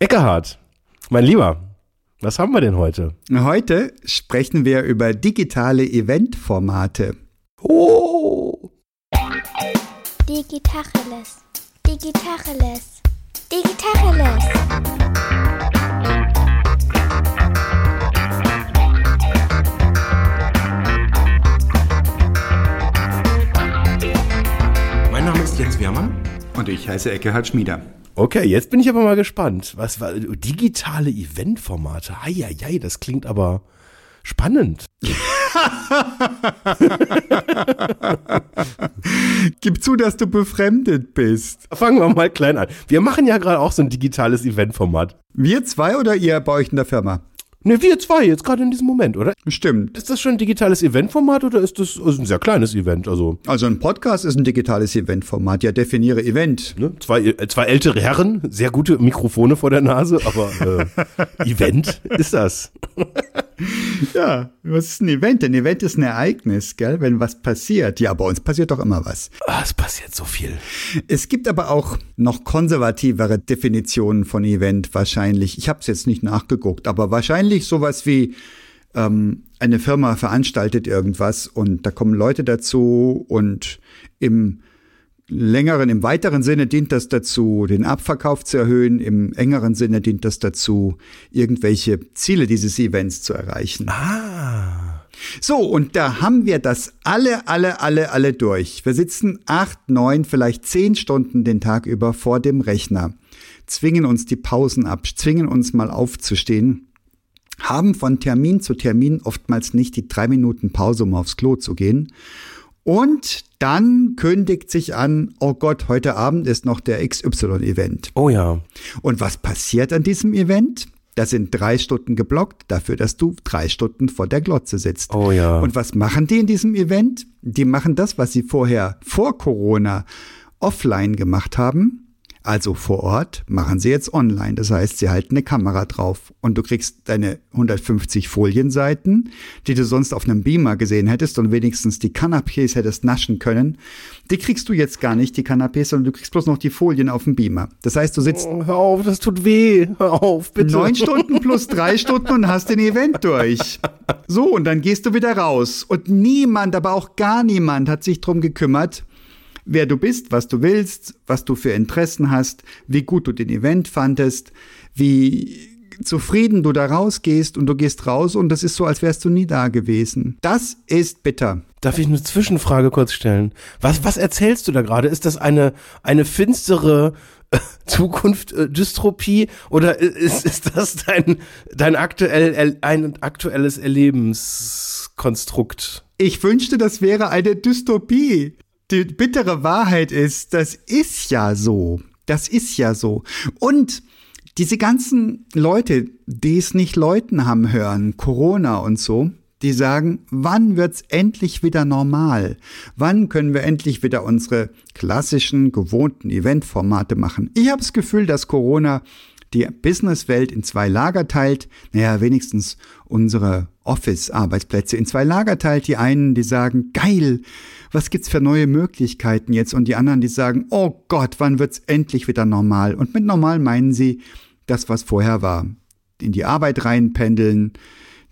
Eckehard, mein Lieber, was haben wir denn heute? Heute sprechen wir über digitale Eventformate. Oh! Digitacheles. Digitacheles. Digitacheles. Mein Name ist Jens Wehrmann. Und ich heiße Eckehard Schmieder. Okay, jetzt bin ich aber mal gespannt. Was war digitale Eventformate? Heieiei, das klingt aber spannend. Gib zu, dass du befremdet bist. Fangen wir mal klein an. Wir machen ja gerade auch so ein digitales Eventformat. Wir zwei oder ihr bei euch in der Firma? Ne, wir zwei jetzt gerade in diesem Moment, oder? Stimmt. Ist das schon ein digitales Eventformat oder ist das also ein sehr kleines Event? Also Also ein Podcast ist ein digitales Eventformat. Ja, definiere Event. ne? zwei, äh, zwei ältere Herren, sehr gute Mikrofone vor der Nase, aber äh, Event ist das. Ja, was ist ein Event? Ein Event ist ein Ereignis, gell? Wenn was passiert. Ja, bei uns passiert doch immer was. Ah, es passiert so viel. Es gibt aber auch noch konservativere Definitionen von Event wahrscheinlich. Ich habe es jetzt nicht nachgeguckt, aber wahrscheinlich sowas wie ähm, eine Firma veranstaltet irgendwas und da kommen Leute dazu und im längeren, im weiteren Sinne dient das dazu, den Abverkauf zu erhöhen, im engeren Sinne dient das dazu, irgendwelche Ziele dieses Events zu erreichen. Ah. So, und da haben wir das alle, alle, alle, alle durch. Wir sitzen acht, neun, vielleicht zehn Stunden den Tag über vor dem Rechner, zwingen uns die Pausen ab, zwingen uns mal aufzustehen, haben von Termin zu Termin oftmals nicht die drei Minuten Pause, um aufs Klo zu gehen. Und dann kündigt sich an, oh Gott, heute Abend ist noch der XY-Event. Oh ja. Und was passiert an diesem Event? Da sind drei Stunden geblockt dafür, dass du drei Stunden vor der Glotze sitzt. Oh ja. Und was machen die in diesem Event? Die machen das, was sie vorher vor Corona offline gemacht haben. Also vor Ort machen sie jetzt online. Das heißt, sie halten eine Kamera drauf und du kriegst deine 150 Folienseiten, die du sonst auf einem Beamer gesehen hättest und wenigstens die Canapés hättest naschen können. Die kriegst du jetzt gar nicht, die Canapés, sondern du kriegst bloß noch die Folien auf dem Beamer. Das heißt, du sitzt Oh, hör auf, das tut weh. Hör auf, bitte. Neun Stunden plus drei Stunden und hast den Event durch. So, und dann gehst du wieder raus. Und niemand, aber auch gar niemand hat sich drum gekümmert, wer du bist, was du willst, was du für Interessen hast, wie gut du den Event fandest, wie zufrieden du da rausgehst und du gehst raus und das ist so, als wärst du nie da gewesen. Das ist bitter. Darf ich eine Zwischenfrage kurz stellen? Was, was erzählst du da gerade? Ist das eine, eine finstere äh, Zukunft, äh, Dystropie oder ist, ist das dein, dein aktuell, ein aktuelles Erlebenskonstrukt? Ich wünschte, das wäre eine Dystopie. Die bittere Wahrheit ist, das ist ja so. Das ist ja so. Und diese ganzen Leute, die es nicht Leuten haben hören, Corona und so, die sagen, wann wird's endlich wieder normal? Wann können wir endlich wieder unsere klassischen, gewohnten Eventformate machen? Ich habe das Gefühl, dass Corona die Businesswelt in zwei Lager teilt, naja, wenigstens unsere Office-Arbeitsplätze in zwei Lager teilt. Die einen, die sagen, geil, was gibt's für neue Möglichkeiten jetzt? Und die anderen, die sagen, oh Gott, wann wird's endlich wieder normal? Und mit normal meinen sie das, was vorher war. In die Arbeit reinpendeln,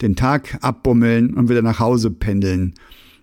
den Tag abbummeln und wieder nach Hause pendeln.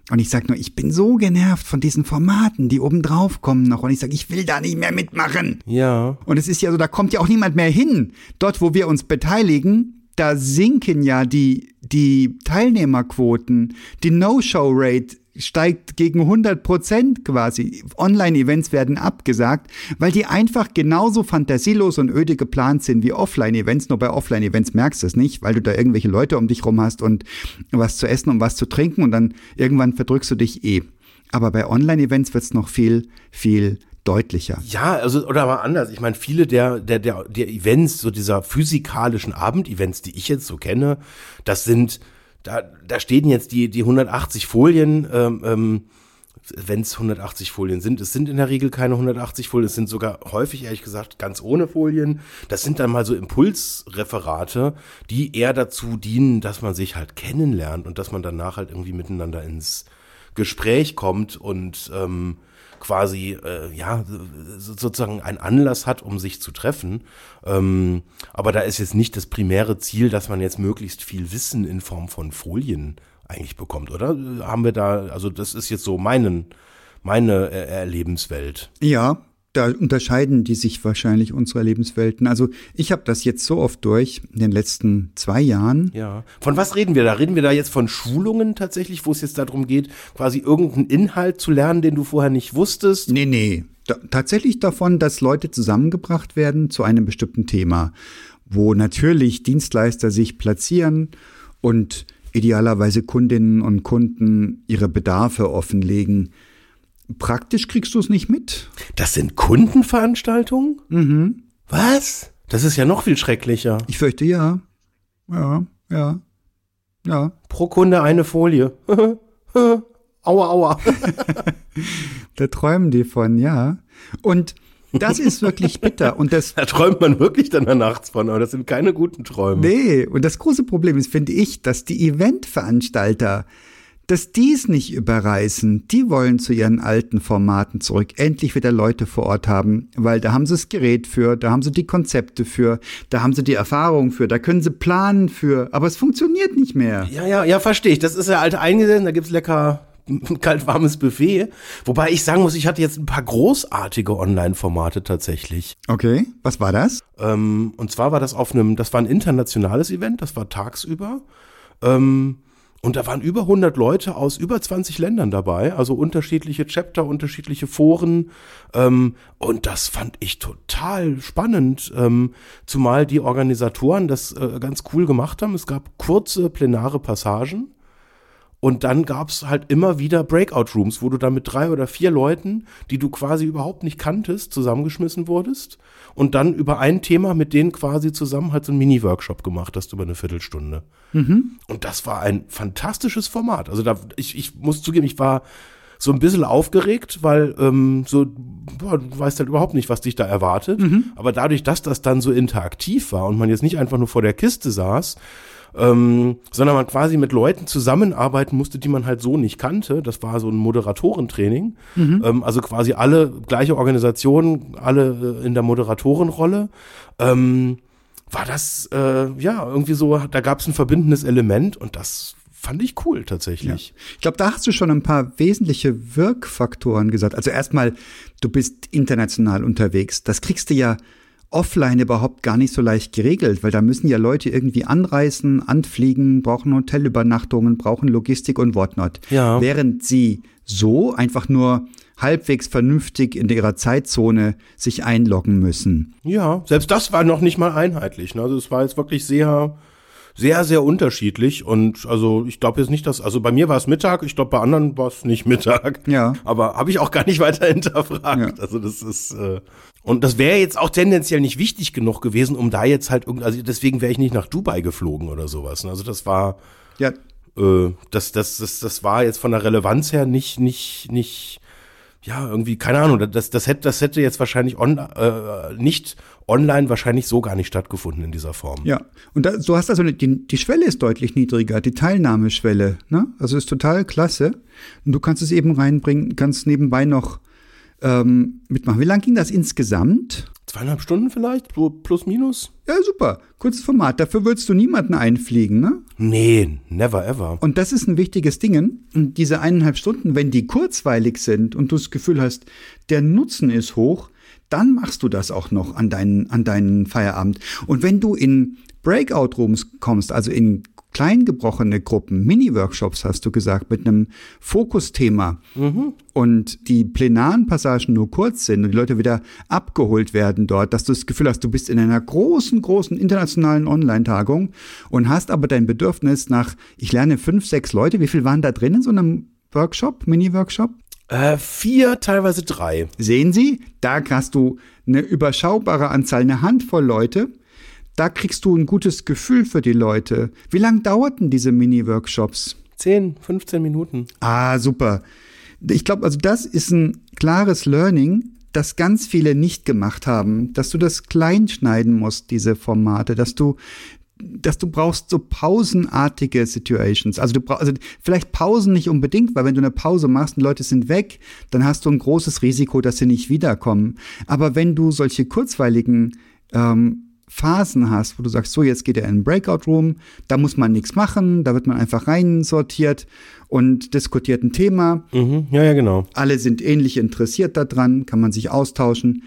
Und ich sag nur, ich bin so genervt von diesen Formaten, die oben drauf kommen noch. Und ich sag, ich will da nicht mehr mitmachen. Ja. Und es ist ja so, da kommt ja auch niemand mehr hin. Dort, wo wir uns beteiligen, da sinken ja die, die Teilnehmerquoten. Die No-Show-Rate steigt gegen 100 Prozent quasi. Online-Events werden abgesagt, weil die einfach genauso fantasielos und öde geplant sind wie Offline-Events. Nur bei Offline-Events merkst du es nicht, weil du da irgendwelche Leute um dich rum hast und was zu essen und was zu trinken und dann irgendwann verdrückst du dich eh. Aber bei Online-Events wird es noch viel, viel deutlicher. Ja, also, oder mal anders. Ich meine, viele der, der, der, der Events, so dieser physikalischen Abendevents, die ich jetzt so kenne, das sind, da, da stehen jetzt die, die 180 Folien, ähm, ähm, wenn es 180 Folien sind. Es sind in der Regel keine 180 Folien, es sind sogar häufig, ehrlich gesagt, ganz ohne Folien. Das sind dann mal so Impulsreferate, die eher dazu dienen, dass man sich halt kennenlernt und dass man danach halt irgendwie miteinander ins Gespräch kommt und ähm, quasi äh, ja sozusagen ein Anlass hat, um sich zu treffen. Ähm, aber da ist jetzt nicht das primäre Ziel, dass man jetzt möglichst viel Wissen in Form von Folien eigentlich bekommt, oder? Haben wir da, also das ist jetzt so meinen, meine äh, Erlebenswelt. Ja, da unterscheiden die sich wahrscheinlich unsere Lebenswelten. Also ich habe das jetzt so oft durch in den letzten zwei Jahren. Ja. Von was reden wir da? Reden wir da jetzt von Schulungen tatsächlich, wo es jetzt darum geht, quasi irgendeinen Inhalt zu lernen, den du vorher nicht wusstest? Nee, nee. Da, tatsächlich davon, dass Leute zusammengebracht werden zu einem bestimmten Thema, wo natürlich Dienstleister sich platzieren und idealerweise Kundinnen und Kunden ihre Bedarfe offenlegen. Praktisch kriegst du es nicht mit. Das sind Kundenveranstaltungen? Mhm. Was? Das ist ja noch viel schrecklicher. Ich fürchte ja. Ja, ja. Ja. Pro Kunde eine Folie. aua, aua. da träumen die von, ja. Und das ist wirklich bitter. Und das, da träumt man wirklich dann nachts von, aber das sind keine guten Träume. Nee, und das große Problem ist, finde ich, dass die Eventveranstalter dass die es nicht überreißen, die wollen zu ihren alten Formaten zurück, endlich wieder Leute vor Ort haben, weil da haben sie das Gerät für, da haben sie die Konzepte für, da haben sie die Erfahrung für, da können sie planen für, aber es funktioniert nicht mehr. Ja, ja, ja, verstehe ich. Das ist ja alte eingesessen, da gibt's lecker kalt warmes Buffet. Wobei ich sagen muss, ich hatte jetzt ein paar großartige Online-Formate tatsächlich. Okay, was war das? Ähm, und zwar war das auf einem, das war ein internationales Event, das war tagsüber. Ähm, und da waren über 100 Leute aus über 20 Ländern dabei, also unterschiedliche Chapter, unterschiedliche Foren. Ähm, und das fand ich total spannend, ähm, zumal die Organisatoren das äh, ganz cool gemacht haben. Es gab kurze plenare Passagen und dann gab's halt immer wieder Breakout-Rooms, wo du dann mit drei oder vier Leuten, die du quasi überhaupt nicht kanntest, zusammengeschmissen wurdest und dann über ein Thema mit denen quasi zusammen halt so einen Mini-Workshop gemacht hast über eine Viertelstunde. Mhm. Und das war ein fantastisches Format. Also da, ich, ich muss zugeben, ich war so ein bisschen aufgeregt, weil ähm, so, boah, du weißt halt überhaupt nicht, was dich da erwartet. Mhm. Aber dadurch, dass das dann so interaktiv war und man jetzt nicht einfach nur vor der Kiste saß, ähm, sondern man quasi mit Leuten zusammenarbeiten musste, die man halt so nicht kannte. Das war so ein Moderatorentraining. Mhm. Ähm, also quasi alle gleiche Organisationen, alle äh, in der Moderatorenrolle. Ähm, war das äh, ja irgendwie so, da gab es ein verbindendes Element und das fand ich cool tatsächlich. Ja. Ich glaube, da hast du schon ein paar wesentliche Wirkfaktoren gesagt. Also erstmal, du bist international unterwegs. Das kriegst du ja offline überhaupt gar nicht so leicht geregelt, weil da müssen ja Leute irgendwie anreisen, anfliegen, brauchen Hotelübernachtungen, brauchen Logistik und whatnot. Ja. Während sie so einfach nur halbwegs vernünftig in ihrer Zeitzone sich einloggen müssen. Ja, selbst das war noch nicht mal einheitlich. Ne? Also es war jetzt wirklich sehr sehr, sehr unterschiedlich. Und also ich glaube jetzt nicht, dass, also bei mir war es Mittag, ich glaube bei anderen war es nicht Mittag. Ja. Aber habe ich auch gar nicht weiter hinterfragt. Ja. Also das ist, äh, und das wäre jetzt auch tendenziell nicht wichtig genug gewesen, um da jetzt halt irgendwie, also deswegen wäre ich nicht nach Dubai geflogen oder sowas. Also das war. Ja. Äh, das, das, das, das war jetzt von der Relevanz her nicht, nicht, nicht ja, irgendwie, keine Ahnung, das, das, hätte, das hätte jetzt wahrscheinlich on, äh, nicht online wahrscheinlich so gar nicht stattgefunden in dieser Form. Ja, und da, du hast also die, die Schwelle ist deutlich niedriger, die Teilnahmeschwelle, ne? Also ist total klasse. Und du kannst es eben reinbringen, kannst nebenbei noch ähm, mitmachen. Wie lang ging das insgesamt? Zweieinhalb Stunden vielleicht, plus minus. Ja, super. Kurzes Format. Dafür würdest du niemanden einfliegen, ne? Nee, never ever. Und das ist ein wichtiges Ding. Und diese eineinhalb Stunden, wenn die kurzweilig sind und du das Gefühl hast, der Nutzen ist hoch, dann machst du das auch noch an deinen, an deinen Feierabend. Und wenn du in Breakout-Rooms kommst, also in kleingebrochene Gruppen, Mini-Workshops hast du gesagt, mit einem Fokusthema mhm. und die plenaren Passagen nur kurz sind und die Leute wieder abgeholt werden dort, dass du das Gefühl hast, du bist in einer großen, großen internationalen Online-Tagung und hast aber dein Bedürfnis nach, ich lerne fünf, sechs Leute, wie viel waren da drin in so einem Workshop, Mini-Workshop? Äh, vier, teilweise drei. Sehen Sie, da hast du eine überschaubare Anzahl, eine Handvoll Leute, da kriegst du ein gutes Gefühl für die Leute. Wie lange dauerten diese Mini-Workshops? 10, 15 Minuten. Ah, super. Ich glaube, also das ist ein klares Learning, das ganz viele nicht gemacht haben, dass du das klein schneiden musst, diese Formate, dass du dass du brauchst so pausenartige Situations. Also du brauchst, also vielleicht Pausen nicht unbedingt, weil wenn du eine Pause machst und Leute sind weg, dann hast du ein großes Risiko, dass sie nicht wiederkommen. Aber wenn du solche kurzweiligen ähm, Phasen hast, wo du sagst, so jetzt geht er in den Breakout Room, da muss man nichts machen, da wird man einfach reinsortiert und diskutiert ein Thema. Mhm. Ja, ja, genau. Alle sind ähnlich interessiert daran, kann man sich austauschen.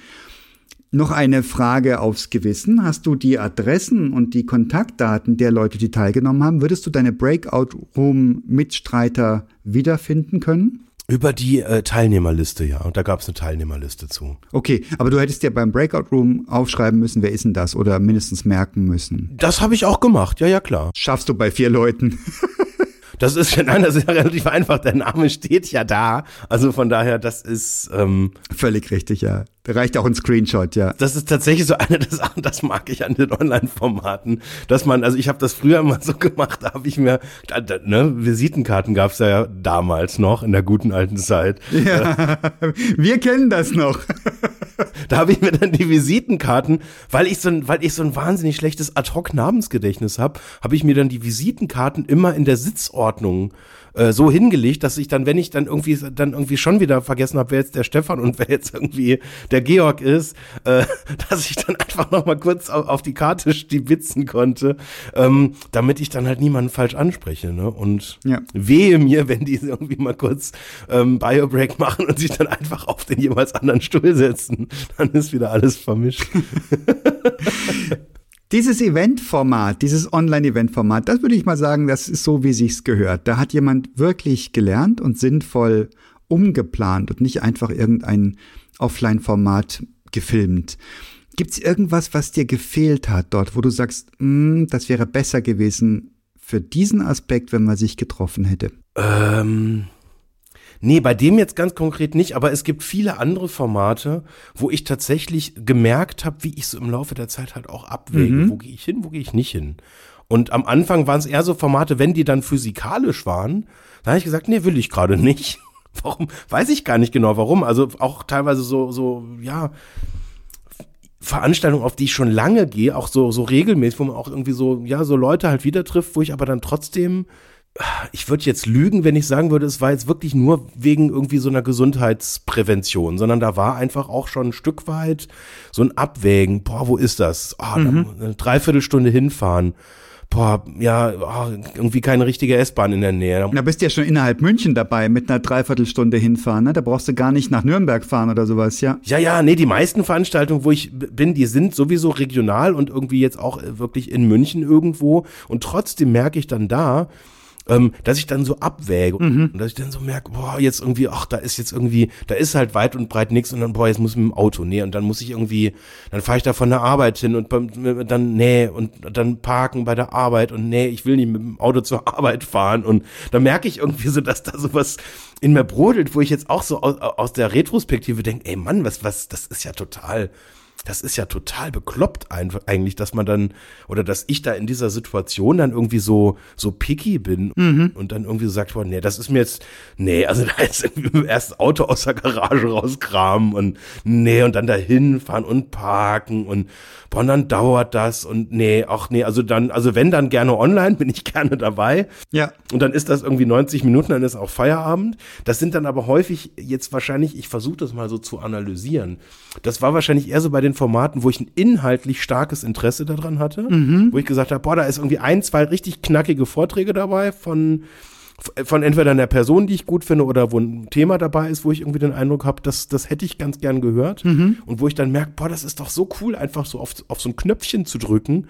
Noch eine Frage aufs Gewissen. Hast du die Adressen und die Kontaktdaten der Leute, die teilgenommen haben? Würdest du deine Breakout-Room-Mitstreiter wiederfinden können? Über die äh, Teilnehmerliste, ja. Und da gab es eine Teilnehmerliste zu. Okay, aber du hättest ja beim Breakout Room aufschreiben müssen, wer ist denn das? Oder mindestens merken müssen. Das habe ich auch gemacht, ja, ja, klar. Schaffst du bei vier Leuten. Das ist, nein, das ist ja relativ einfach. Der Name steht ja da. Also von daher, das ist ähm, völlig richtig, ja. Da reicht auch ein Screenshot, ja. Das ist tatsächlich so eine der Sachen, das mag ich an den Online-Formaten, dass man, also ich habe das früher immer so gemacht, da habe ich mir, ne, Visitenkarten gab's ja damals noch in der guten alten Zeit. Ja, wir kennen das noch. da habe ich mir dann die Visitenkarten, weil ich so ein, weil ich so ein wahnsinnig schlechtes Ad-Hoc-Namensgedächtnis habe, habe ich mir dann die Visitenkarten immer in der Sitzordnung äh, so hingelegt, dass ich dann, wenn ich dann irgendwie dann irgendwie schon wieder vergessen habe, wer jetzt der Stefan und wer jetzt irgendwie der Georg ist, äh, dass ich dann einfach noch mal kurz auf, auf die Karte stibitzen konnte, ähm, damit ich dann halt niemanden falsch anspreche. Ne? Und ja. wehe mir, wenn die irgendwie mal kurz ähm, Biobreak machen und sich dann einfach auf den jeweils anderen Stuhl setzen, dann ist wieder alles vermischt. Dieses Eventformat, dieses Online-Eventformat, das würde ich mal sagen, das ist so, wie sich's gehört. Da hat jemand wirklich gelernt und sinnvoll umgeplant und nicht einfach irgendein Offline-Format gefilmt. Gibt's irgendwas, was dir gefehlt hat dort, wo du sagst, mm, das wäre besser gewesen für diesen Aspekt, wenn man sich getroffen hätte? Ähm, Nee, bei dem jetzt ganz konkret nicht, aber es gibt viele andere Formate, wo ich tatsächlich gemerkt habe, wie ich so im Laufe der Zeit halt auch abwäge. Mhm. Wo gehe ich hin, wo gehe ich nicht hin? Und am Anfang waren es eher so Formate, wenn die dann physikalisch waren, da habe ich gesagt, nee, will ich gerade nicht. Warum? Weiß ich gar nicht genau warum. Also auch teilweise so, so, ja, Veranstaltungen, auf die ich schon lange gehe, auch so, so regelmäßig, wo man auch irgendwie so, ja, so Leute halt wieder trifft, wo ich aber dann trotzdem ich würde jetzt lügen, wenn ich sagen würde, es war jetzt wirklich nur wegen irgendwie so einer Gesundheitsprävention, sondern da war einfach auch schon ein Stück weit so ein Abwägen. Boah, wo ist das? Oh, mhm. eine Dreiviertelstunde hinfahren. Boah, ja, oh, irgendwie keine richtige S-Bahn in der Nähe. Da bist du ja schon innerhalb München dabei mit einer Dreiviertelstunde hinfahren, ne? Da brauchst du gar nicht nach Nürnberg fahren oder sowas, ja? Ja, ja, nee, die meisten Veranstaltungen, wo ich bin, die sind sowieso regional und irgendwie jetzt auch wirklich in München irgendwo. Und trotzdem merke ich dann da, ähm, dass ich dann so abwäge mhm. und dass ich dann so merke, boah, jetzt irgendwie, ach, da ist jetzt irgendwie, da ist halt weit und breit nichts und dann, boah, jetzt muss ich mit dem Auto, nee, und dann muss ich irgendwie, dann fahre ich da von der Arbeit hin und dann, nee, und dann parken bei der Arbeit und nee, ich will nicht mit dem Auto zur Arbeit fahren und da merke ich irgendwie so, dass da sowas in mir brodelt, wo ich jetzt auch so aus, aus der Retrospektive denke, ey Mann, was, was, das ist ja total, das ist ja total bekloppt einfach eigentlich, dass man dann oder dass ich da in dieser Situation dann irgendwie so so picky bin mhm. und dann irgendwie so sagt, boah, nee, das ist mir jetzt nee, also da ist irgendwie erst das Auto aus der Garage rauskramen und nee und dann dahin fahren und parken und boah, und dann dauert das und nee, ach nee, also dann also wenn dann gerne online, bin ich gerne dabei. Ja. Und dann ist das irgendwie 90 Minuten, dann ist auch Feierabend. Das sind dann aber häufig jetzt wahrscheinlich, ich versuche das mal so zu analysieren. Das war wahrscheinlich eher so bei den Formaten, wo ich ein inhaltlich starkes Interesse daran hatte, mhm. wo ich gesagt habe, boah, da ist irgendwie ein, zwei richtig knackige Vorträge dabei von von entweder einer Person, die ich gut finde, oder wo ein Thema dabei ist, wo ich irgendwie den Eindruck habe, das, das hätte ich ganz gern gehört. Mhm. Und wo ich dann merke, boah, das ist doch so cool, einfach so auf, auf so ein Knöpfchen zu drücken.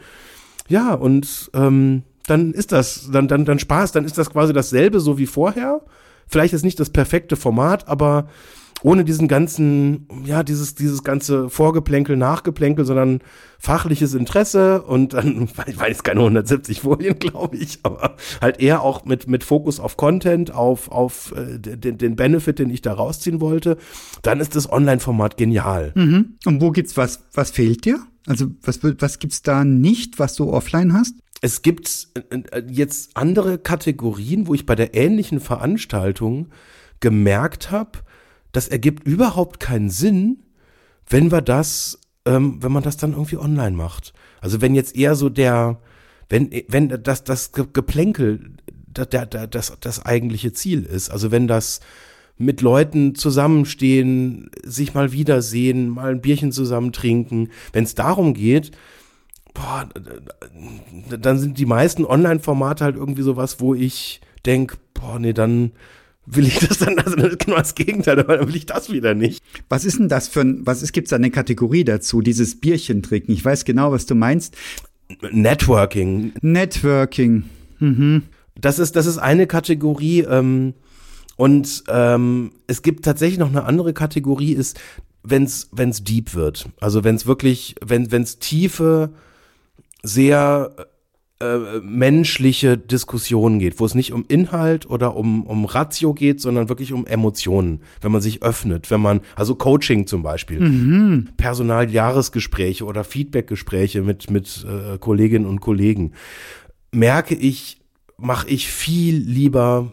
Ja, und ähm, dann ist das, dann, dann, dann Spaß, dann ist das quasi dasselbe so wie vorher. Vielleicht ist nicht das perfekte Format, aber ohne diesen ganzen, ja, dieses, dieses ganze Vorgeplänkel, Nachgeplänkel, sondern fachliches Interesse und dann, ich weiß keine 170 Folien, glaube ich, aber halt eher auch mit, mit Fokus auf Content, auf, auf äh, den, den Benefit, den ich da rausziehen wollte, dann ist das Online-Format genial. Mhm. Und wo gibt's was, was fehlt dir? Also was, was gibt's da nicht, was du offline hast? Es gibt äh, äh, jetzt andere Kategorien, wo ich bei der ähnlichen Veranstaltung gemerkt habe, das ergibt überhaupt keinen Sinn, wenn wir das, ähm, wenn man das dann irgendwie online macht. Also wenn jetzt eher so der, wenn, wenn das, das Geplänkel das, das, das eigentliche Ziel ist. Also wenn das mit Leuten zusammenstehen, sich mal wiedersehen, mal ein Bierchen zusammen trinken, wenn es darum geht, boah, dann sind die meisten Online-Formate halt irgendwie sowas, wo ich denke, boah, nee, dann will ich das dann, also das ist genau das Gegenteil, aber dann will ich das wieder nicht. Was ist denn das für ein, was ist, gibt's da eine Kategorie dazu, dieses Bierchen trinken? Ich weiß genau, was du meinst. Networking. Networking. Mhm. Das ist, das ist eine Kategorie, ähm, und ähm, es gibt tatsächlich noch eine andere Kategorie, ist, wenn's wenn's deep wird. Also wenn's wirklich, wenn wenn's tiefe, sehr äh, menschliche Diskussionen geht, wo es nicht um Inhalt oder um, um Ratio geht, sondern wirklich um Emotionen, wenn man sich öffnet, wenn man, also Coaching zum Beispiel, mhm. Personaljahresgespräche oder Feedbackgespräche mit, mit äh, Kolleginnen und Kollegen, merke ich, mache ich viel lieber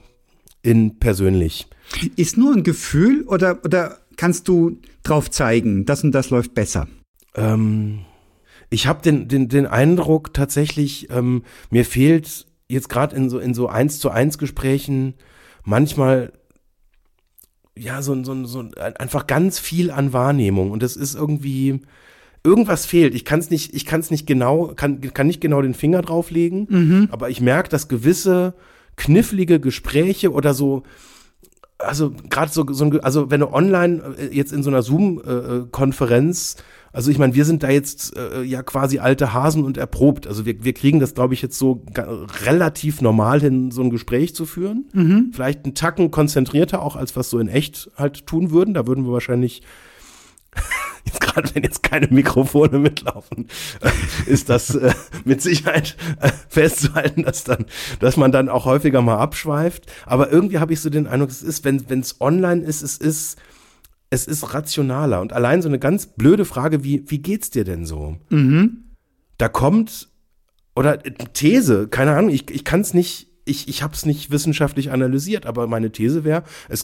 in persönlich. Ist nur ein Gefühl oder, oder kannst du drauf zeigen, das und das läuft besser? Ähm ich habe den, den, den Eindruck tatsächlich, ähm, mir fehlt jetzt gerade in so, in so eins zu eins Gesprächen manchmal ja so, so, so einfach ganz viel an Wahrnehmung und das ist irgendwie irgendwas fehlt. Ich kann es nicht, ich kann es nicht genau, kann, kann nicht genau den Finger drauflegen, mhm. aber ich merke, dass gewisse knifflige Gespräche oder so also gerade so, so ein, also wenn du online äh, jetzt in so einer Zoom-Konferenz äh, äh also ich meine, wir sind da jetzt äh, ja quasi alte Hasen und erprobt. Also wir, wir kriegen das, glaube ich, jetzt so relativ normal hin, so ein Gespräch zu führen. Mhm. Vielleicht einen Tacken konzentrierter auch, als was so in echt halt tun würden. Da würden wir wahrscheinlich jetzt gerade wenn jetzt keine Mikrofone mitlaufen, ist das äh, mit Sicherheit äh, festzuhalten, dass dann, dass man dann auch häufiger mal abschweift. Aber irgendwie habe ich so den Eindruck, es ist, wenn wenn es online ist, es ist es ist rationaler. Und allein so eine ganz blöde Frage wie, wie geht's dir denn so? Mhm. Da kommt, oder These, keine Ahnung, ich, ich kann es nicht, ich, ich habe es nicht wissenschaftlich analysiert, aber meine These wäre,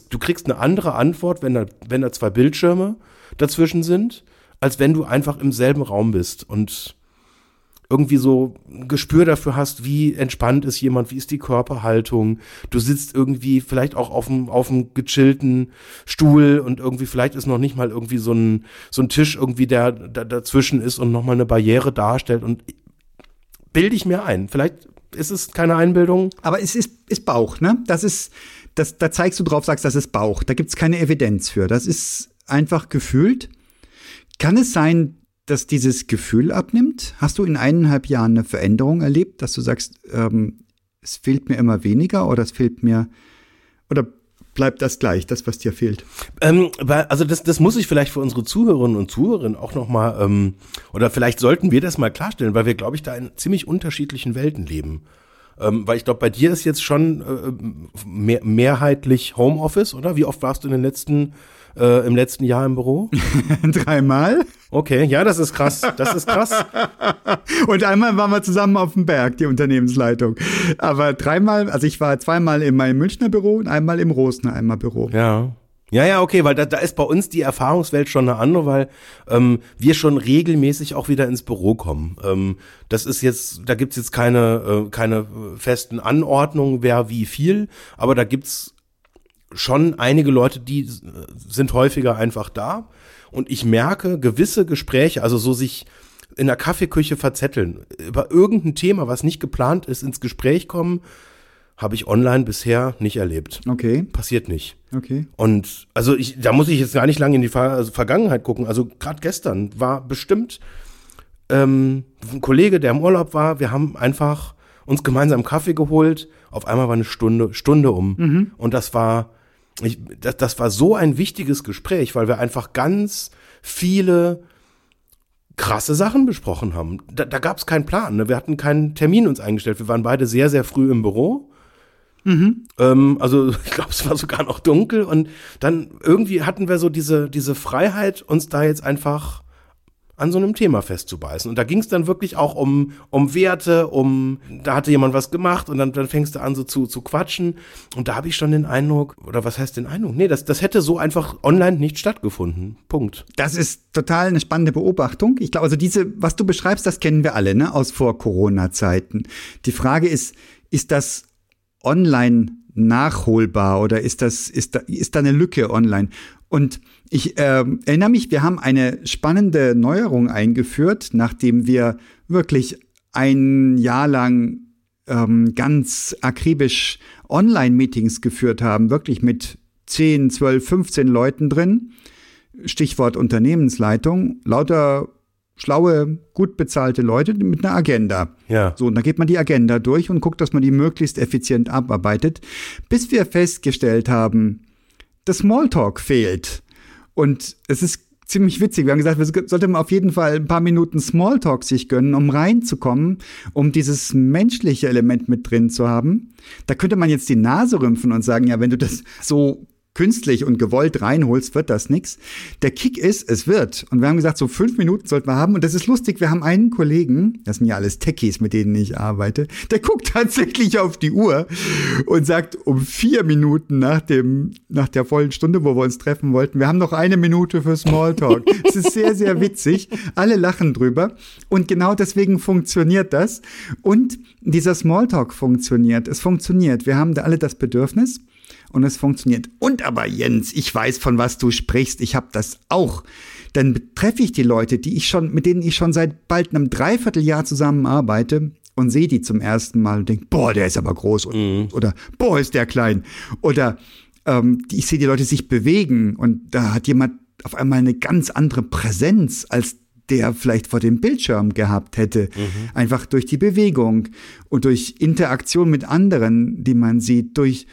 du kriegst eine andere Antwort, wenn da, wenn da zwei Bildschirme dazwischen sind, als wenn du einfach im selben Raum bist. Und irgendwie so ein Gespür dafür hast, wie entspannt ist jemand, wie ist die Körperhaltung. Du sitzt irgendwie vielleicht auch auf dem, auf gechillten Stuhl und irgendwie vielleicht ist noch nicht mal irgendwie so ein, so ein Tisch irgendwie, der, der dazwischen ist und nochmal eine Barriere darstellt und bilde ich mir ein. Vielleicht ist es keine Einbildung. Aber es ist, ist Bauch, ne? Das ist, das, da zeigst du drauf, sagst, das ist Bauch. Da gibt's keine Evidenz für. Das ist einfach gefühlt. Kann es sein, dass dieses Gefühl abnimmt? Hast du in eineinhalb Jahren eine Veränderung erlebt, dass du sagst, ähm, es fehlt mir immer weniger oder es fehlt mir oder bleibt das gleich, das, was dir fehlt? Ähm, also das, das muss ich vielleicht für unsere Zuhörerinnen und Zuhörer auch noch mal ähm, oder vielleicht sollten wir das mal klarstellen, weil wir, glaube ich, da in ziemlich unterschiedlichen Welten leben. Ähm, weil ich glaube, bei dir ist jetzt schon äh, mehr, mehrheitlich Homeoffice, oder? Wie oft warst du in den letzten äh, im letzten Jahr im Büro? Dreimal. Okay, ja, das ist krass. Das ist krass. Und einmal waren wir zusammen auf dem Berg, die Unternehmensleitung. Aber dreimal, also ich war zweimal in meinem Münchner Büro und einmal im Rosenheimer Büro. Ja. Ja, ja, okay, weil da, da ist bei uns die Erfahrungswelt schon eine andere, weil ähm, wir schon regelmäßig auch wieder ins Büro kommen. Ähm, das ist jetzt, da gibt's jetzt keine, äh, keine festen Anordnungen, wer wie viel, aber da gibt's schon einige Leute, die sind häufiger einfach da. Und ich merke gewisse Gespräche, also so sich in der Kaffeeküche verzetteln, über irgendein Thema, was nicht geplant ist, ins Gespräch kommen, habe ich online bisher nicht erlebt. Okay. Passiert nicht. Okay. Und also ich, da muss ich jetzt gar nicht lange in die Ver also Vergangenheit gucken. Also gerade gestern war bestimmt ähm, ein Kollege, der im Urlaub war. Wir haben einfach uns gemeinsam Kaffee geholt. Auf einmal war eine Stunde Stunde um mhm. und das war ich, das, das war so ein wichtiges Gespräch, weil wir einfach ganz viele krasse Sachen besprochen haben. Da, da gab es keinen Plan. Ne? Wir hatten keinen Termin uns eingestellt. Wir waren beide sehr, sehr früh im Büro. Mhm. Ähm, also ich glaube, es war sogar noch dunkel und dann irgendwie hatten wir so diese, diese Freiheit, uns da jetzt einfach an so einem Thema festzubeißen. Und da ging es dann wirklich auch um, um Werte, um, da hatte jemand was gemacht und dann, dann fängst du an so zu, zu quatschen. Und da habe ich schon den Eindruck, oder was heißt den Eindruck? Nee, das, das hätte so einfach online nicht stattgefunden. Punkt. Das ist total eine spannende Beobachtung. Ich glaube, also diese, was du beschreibst, das kennen wir alle, ne, aus vor Corona-Zeiten. Die Frage ist, ist das online nachholbar oder ist das, ist da, ist da eine Lücke online? Und ich äh, erinnere mich, wir haben eine spannende Neuerung eingeführt, nachdem wir wirklich ein Jahr lang ähm, ganz akribisch Online-Meetings geführt haben, wirklich mit 10, 12, 15 Leuten drin. Stichwort Unternehmensleitung, lauter schlaue, gut bezahlte Leute mit einer Agenda. Ja. So, und dann geht man die Agenda durch und guckt, dass man die möglichst effizient abarbeitet, bis wir festgestellt haben, der Smalltalk fehlt. Und es ist ziemlich witzig. Wir haben gesagt, wir sollten auf jeden Fall ein paar Minuten Smalltalk sich gönnen, um reinzukommen, um dieses menschliche Element mit drin zu haben. Da könnte man jetzt die Nase rümpfen und sagen, ja, wenn du das so künstlich und gewollt reinholst, wird das nix. Der Kick ist, es wird. Und wir haben gesagt, so fünf Minuten sollten wir haben. Und das ist lustig, wir haben einen Kollegen, das sind ja alles Techies, mit denen ich arbeite, der guckt tatsächlich auf die Uhr und sagt, um vier Minuten nach dem, nach der vollen Stunde, wo wir uns treffen wollten, wir haben noch eine Minute für Smalltalk. Es ist sehr, sehr witzig. Alle lachen drüber. Und genau deswegen funktioniert das. Und dieser Smalltalk funktioniert. Es funktioniert. Wir haben da alle das Bedürfnis und es funktioniert. Und aber Jens, ich weiß, von was du sprichst, ich habe das auch. Dann treffe ich die Leute, die ich schon, mit denen ich schon seit bald einem Dreivierteljahr zusammenarbeite und sehe die zum ersten Mal und denke, boah, der ist aber groß oder, mhm. oder boah, ist der klein. Oder ähm, ich sehe die Leute sich bewegen und da hat jemand auf einmal eine ganz andere Präsenz als der vielleicht vor dem Bildschirm gehabt hätte. Mhm. Einfach durch die Bewegung und durch Interaktion mit anderen, die man sieht, durch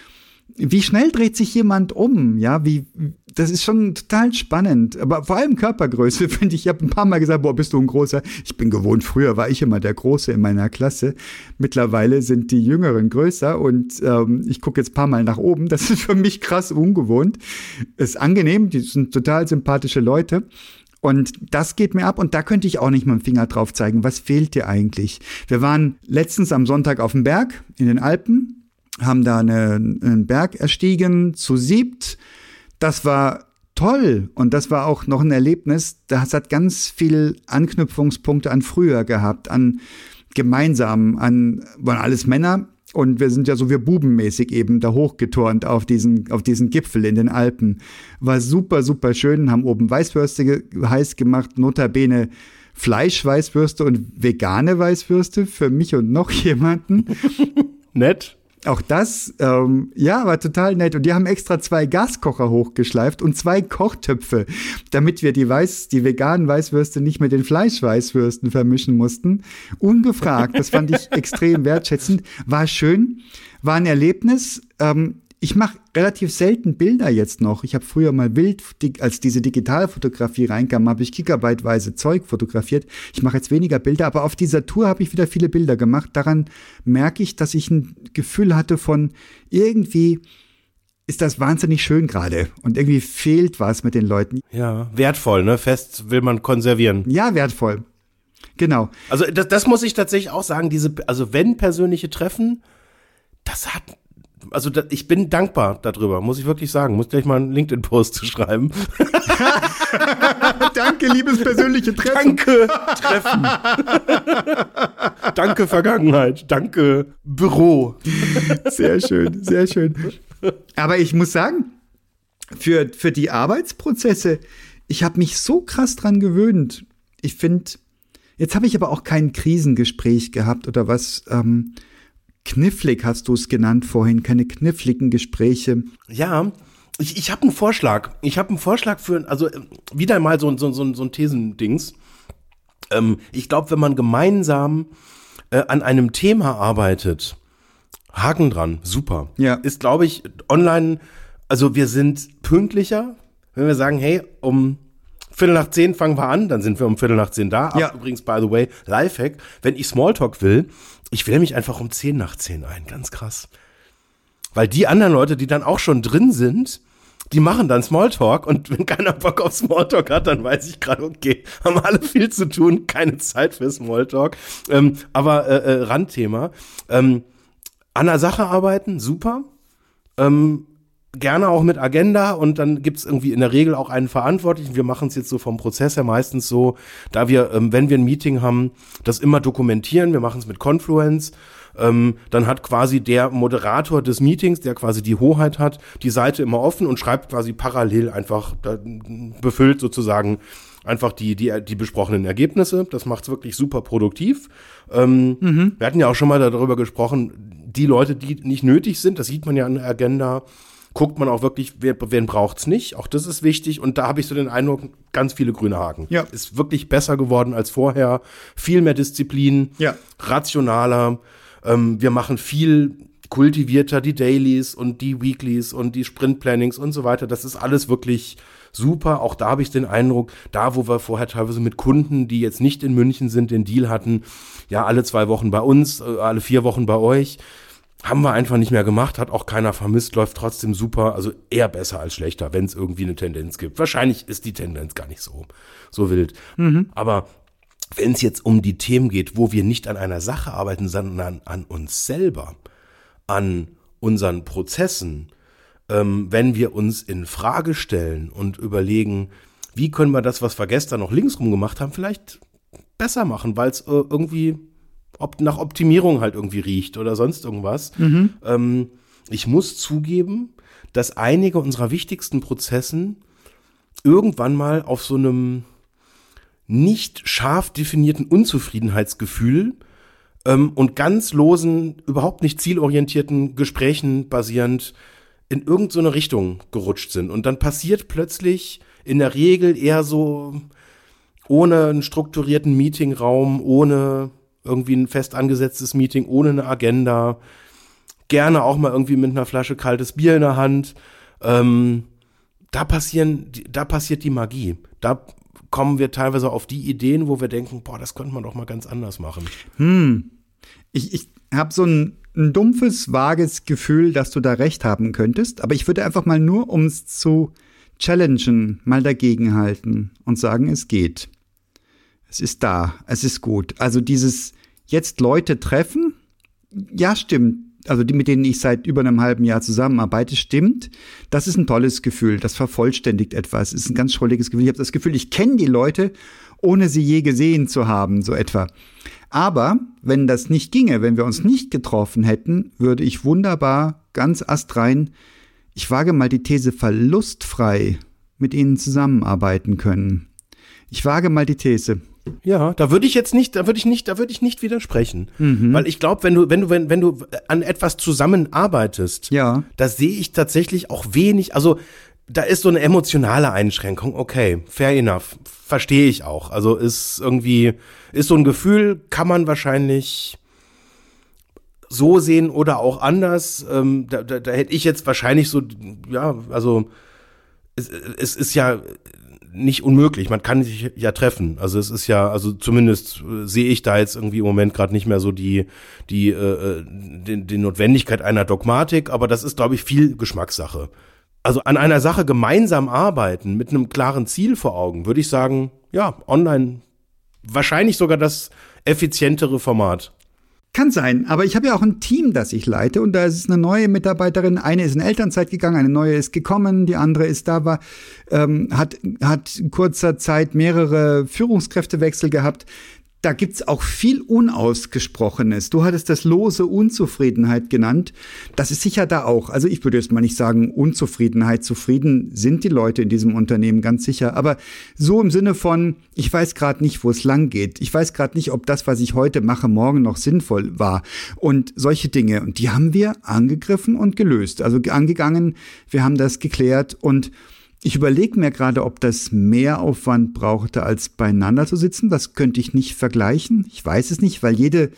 wie schnell dreht sich jemand um? Ja, wie, das ist schon total spannend. Aber vor allem Körpergröße finde ich. Ich habe ein paar Mal gesagt, boah, bist du ein großer. Ich bin gewohnt, früher war ich immer der Große in meiner Klasse. Mittlerweile sind die Jüngeren größer und ähm, ich gucke jetzt ein paar Mal nach oben. Das ist für mich krass ungewohnt. Ist angenehm, die sind total sympathische Leute. Und das geht mir ab und da könnte ich auch nicht mit dem Finger drauf zeigen. Was fehlt dir eigentlich? Wir waren letztens am Sonntag auf dem Berg in den Alpen haben da eine, einen Berg erstiegen zu siebt. Das war toll und das war auch noch ein Erlebnis. Das hat ganz viel Anknüpfungspunkte an früher gehabt, an gemeinsam, an waren alles Männer und wir sind ja so wir bubenmäßig eben da hochgeturnt auf diesen auf diesen Gipfel in den Alpen. War super super schön, haben oben Weißwürste heiß gemacht, notabene Fleischweißwürste und vegane Weißwürste für mich und noch jemanden. Nett. Auch das, ähm, ja, war total nett. Und die haben extra zwei Gaskocher hochgeschleift und zwei Kochtöpfe, damit wir die Weiß, die veganen Weißwürste nicht mit den Fleischweißwürsten vermischen mussten. Ungefragt. Das fand ich extrem wertschätzend. War schön, war ein Erlebnis. Ähm, ich mache relativ selten Bilder jetzt noch. Ich habe früher mal wild, als diese Digitalfotografie reinkam, habe ich gigabyteweise Zeug fotografiert. Ich mache jetzt weniger Bilder, aber auf dieser Tour habe ich wieder viele Bilder gemacht. Daran merke ich, dass ich ein Gefühl hatte von irgendwie ist das wahnsinnig schön gerade und irgendwie fehlt was mit den Leuten. Ja, wertvoll, ne? Fest will man konservieren. Ja, wertvoll. Genau. Also das, das muss ich tatsächlich auch sagen, diese also wenn persönliche Treffen, das hat also da, ich bin dankbar darüber, muss ich wirklich sagen. Muss gleich mal einen LinkedIn-Post zu schreiben. Danke, liebes persönliche Treffen. Danke, Treffen. Danke, Vergangenheit. Danke, Büro. Sehr schön, sehr schön. Aber ich muss sagen, für, für die Arbeitsprozesse, ich habe mich so krass dran gewöhnt. Ich finde, jetzt habe ich aber auch kein Krisengespräch gehabt oder was. Ähm, knifflig hast du es genannt vorhin, keine kniffligen Gespräche. Ja, ich, ich habe einen Vorschlag. Ich habe einen Vorschlag für, also äh, wieder mal so, so, so, so ein Thesendings. Ähm, ich glaube, wenn man gemeinsam äh, an einem Thema arbeitet, Haken dran, super. Ja. Ist, glaube ich, online, also wir sind pünktlicher, wenn wir sagen, hey, um Viertel nach zehn fangen wir an, dann sind wir um Viertel nach zehn da. Ja. Ach, übrigens, by the way, Lifehack, wenn ich Smalltalk will, ich wähle mich einfach um 10 nach 10 ein, ganz krass. Weil die anderen Leute, die dann auch schon drin sind, die machen dann Smalltalk und wenn keiner Bock auf Smalltalk hat, dann weiß ich gerade, okay, haben alle viel zu tun, keine Zeit für Smalltalk. Ähm, aber äh, äh, Randthema. Ähm, an der Sache arbeiten, super. Ähm, gerne auch mit Agenda und dann gibt's irgendwie in der Regel auch einen Verantwortlichen. Wir machen es jetzt so vom Prozess her meistens so, da wir, ähm, wenn wir ein Meeting haben, das immer dokumentieren. Wir machen es mit Confluence. Ähm, dann hat quasi der Moderator des Meetings, der quasi die Hoheit hat, die Seite immer offen und schreibt quasi parallel einfach, da, befüllt sozusagen einfach die, die, die besprochenen Ergebnisse. Das macht's wirklich super produktiv. Ähm, mhm. Wir hatten ja auch schon mal darüber gesprochen, die Leute, die nicht nötig sind, das sieht man ja an der Agenda, guckt man auch wirklich, wer, wen braucht's nicht. Auch das ist wichtig. Und da habe ich so den Eindruck, ganz viele grüne Haken. Ja. Ist wirklich besser geworden als vorher. Viel mehr Disziplin, Ja. rationaler. Ähm, wir machen viel kultivierter die Dailies und die Weeklies und die Sprint-Plannings und so weiter. Das ist alles wirklich super. Auch da habe ich den Eindruck, da wo wir vorher teilweise mit Kunden, die jetzt nicht in München sind, den Deal hatten, ja, alle zwei Wochen bei uns, äh, alle vier Wochen bei euch, haben wir einfach nicht mehr gemacht, hat auch keiner vermisst, läuft trotzdem super, also eher besser als schlechter, wenn es irgendwie eine Tendenz gibt. Wahrscheinlich ist die Tendenz gar nicht so, so wild. Aber wenn es jetzt um die Themen geht, wo wir nicht an einer Sache arbeiten, sondern an uns selber, an unseren Prozessen, ähm, wenn wir uns in Frage stellen und überlegen, wie können wir das, was wir gestern noch linksrum gemacht haben, vielleicht besser machen, weil es äh, irgendwie ob, nach Optimierung halt irgendwie riecht oder sonst irgendwas. Ähm, ich muss zugeben, dass einige unserer wichtigsten Prozessen irgendwann mal auf so einem nicht scharf definierten Unzufriedenheitsgefühl ähm, und ganz losen, überhaupt nicht zielorientierten Gesprächen basierend in irgendeine so Richtung gerutscht sind. Und dann passiert plötzlich in der Regel eher so ohne einen strukturierten Meetingraum, ohne irgendwie ein fest angesetztes Meeting, ohne eine Agenda, gerne auch mal irgendwie mit einer Flasche kaltes Bier in der Hand. Ähm, da passieren, da passiert die Magie. Da kommen wir teilweise auf die Ideen, wo wir denken, boah, das könnte man doch mal ganz anders machen. Ich, ich habe so ein, ein dumpfes, vages Gefühl, dass du da recht haben könntest, aber ich würde einfach mal nur, um es zu challengen, mal dagegenhalten und sagen, es geht. Es ist da, es ist gut. Also dieses jetzt Leute treffen, ja, stimmt. Also die, mit denen ich seit über einem halben Jahr zusammenarbeite, stimmt. Das ist ein tolles Gefühl. Das vervollständigt etwas. Es ist ein ganz schrulliges Gefühl. Ich habe das Gefühl, ich kenne die Leute, ohne sie je gesehen zu haben, so etwa. Aber wenn das nicht ginge, wenn wir uns nicht getroffen hätten, würde ich wunderbar, ganz astrein, ich wage mal die These verlustfrei mit ihnen zusammenarbeiten können. Ich wage mal die These. Ja, da würde ich jetzt nicht, da würde ich nicht, da würde ich nicht widersprechen, Mhm. weil ich glaube, wenn du, wenn du, wenn, wenn du an etwas zusammenarbeitest, Ja. da sehe ich tatsächlich auch wenig, also da ist so eine emotionale Einschränkung, okay, fair enough, verstehe ich auch. Also ist irgendwie, ist so ein Gefühl, kann man wahrscheinlich so sehen oder auch anders. Ähm, da, da, da hätte ich jetzt wahrscheinlich so, ja, also es, es ist ja nicht unmöglich. Man kann sich ja treffen. Also es ist ja, also zumindest äh, sehe ich da jetzt irgendwie im Moment gerade nicht mehr so die die äh, die, die Notwendigkeit einer Dogmatik. Aber das ist, glaube ich, viel Geschmackssache. Also an einer Sache gemeinsam arbeiten mit einem klaren Ziel vor Augen, würde ich sagen, ja, online wahrscheinlich sogar das effizientere Format. Kann sein, aber ich habe ja auch ein Team, das ich leite und da ist eine neue Mitarbeiterin. Eine ist in Elternzeit gegangen, eine neue ist gekommen, die andere ist da, war, ähm, hat, hat kurzer Zeit mehrere Führungskräftewechsel gehabt. Da gibt's auch viel Unausgesprochenes. Du hattest das lose Unzufriedenheit genannt. Das ist sicher da auch. Also ich würde jetzt mal nicht sagen Unzufriedenheit. Zufrieden sind die Leute in diesem Unternehmen ganz sicher. Aber so im Sinne von, ich weiß gerade nicht, wo es lang geht. Ich weiß gerade nicht, ob das, was ich heute mache, morgen noch sinnvoll war. Und solche Dinge. Und die haben wir angegriffen und gelöst. Also angegangen. Wir haben das geklärt und ich überlege mir gerade, ob das mehr Aufwand brauchte, als beieinander zu sitzen. Das könnte ich nicht vergleichen. Ich weiß es nicht, weil jede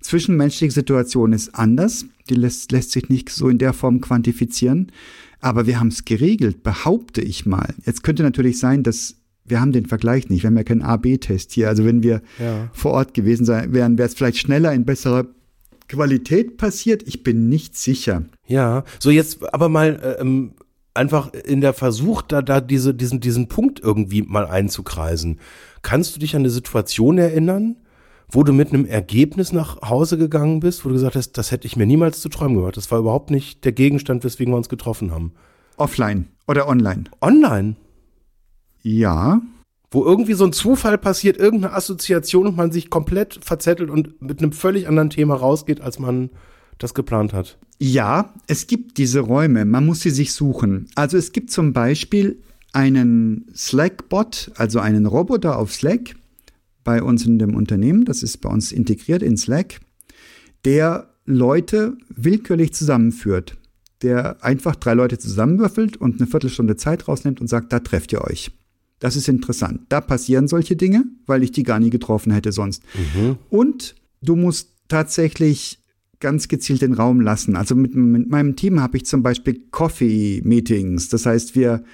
zwischenmenschliche Situation ist anders. Die lässt, lässt sich nicht so in der Form quantifizieren. Aber wir haben es geregelt, behaupte ich mal. Jetzt könnte natürlich sein, dass wir haben den Vergleich nicht. Wir haben ja keinen A-B-Test hier. Also wenn wir Ja. vor Ort gewesen sein, wären, wäre es vielleicht schneller in besserer Qualität passiert. Ich bin nicht sicher. Ja, so jetzt aber mal äh, ähm, einfach in der Versuch, da, da diese, diesen, diesen Punkt irgendwie mal einzukreisen. Kannst du dich an eine Situation erinnern, wo du mit einem Ergebnis nach Hause gegangen bist, wo du gesagt hast, das hätte ich mir niemals zu träumen gehört. Das war überhaupt nicht der Gegenstand, weswegen wir uns getroffen haben. Offline oder online? Online. Ja. Wo irgendwie so ein Zufall passiert, irgendeine Assoziation und man sich komplett verzettelt und mit einem völlig anderen Thema rausgeht, als man das geplant hat. Ja, es gibt diese Räume, man muss sie sich suchen. Also es gibt zum Beispiel einen Slack-Bot, also einen Roboter auf Slack bei uns in dem Unternehmen, das ist bei uns integriert in Slack, der Leute willkürlich zusammenführt, der einfach drei Leute zusammenwürfelt und eine Viertelstunde Zeit rausnimmt und sagt, da trefft ihr euch. Das ist interessant. Da passieren solche Dinge, weil ich die gar nie getroffen hätte sonst. Mhm. Und du musst tatsächlich ganz gezielt den Raum lassen. Also mit, mit meinem Team habe ich zum Beispiel Coffee-Meetings. Das heißt, wir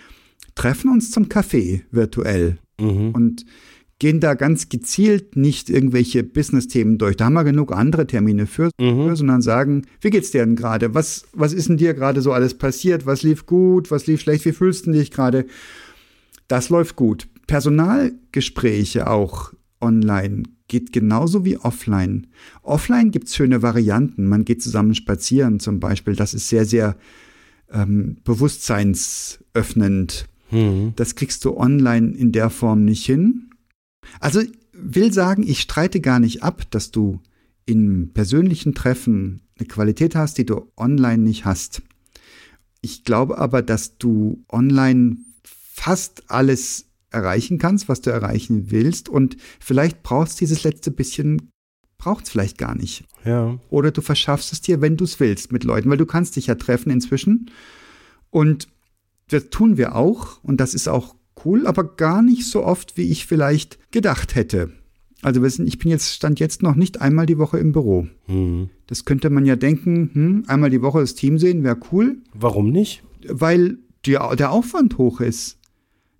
treffen uns zum Kaffee virtuell mhm. und gehen da ganz gezielt nicht irgendwelche Business-Themen durch. Da haben wir genug andere Termine für, mhm. sondern sagen, wie geht's dir denn gerade? Was, was ist denn dir gerade so alles passiert? Was lief gut? Was lief schlecht? Wie fühlst du dich gerade? Das läuft gut. Personalgespräche auch online geht genauso wie offline. Offline gibt es schöne Varianten. Man geht zusammen spazieren zum Beispiel. Das ist sehr, sehr ähm, bewusstseinsöffnend. Mhm. Das kriegst du online in der Form nicht hin. Also will sagen, ich streite gar nicht ab, dass du in persönlichen Treffen eine Qualität hast, die du online nicht hast. Ich glaube aber, dass du online fast alles erreichen kannst, was du erreichen willst und vielleicht brauchst dieses letzte bisschen braucht es vielleicht gar nicht. Ja. Oder du verschaffst es dir, wenn du es willst, mit Leuten, weil du kannst dich ja treffen inzwischen. Und das tun wir auch und das ist auch cool, aber gar nicht so oft, wie ich vielleicht gedacht hätte. Also ich bin jetzt, stand jetzt noch nicht einmal die Woche im Büro. Mhm. Das könnte man ja denken, hm, einmal die Woche das Team sehen, wäre cool. Warum nicht? Weil die, der Aufwand hoch ist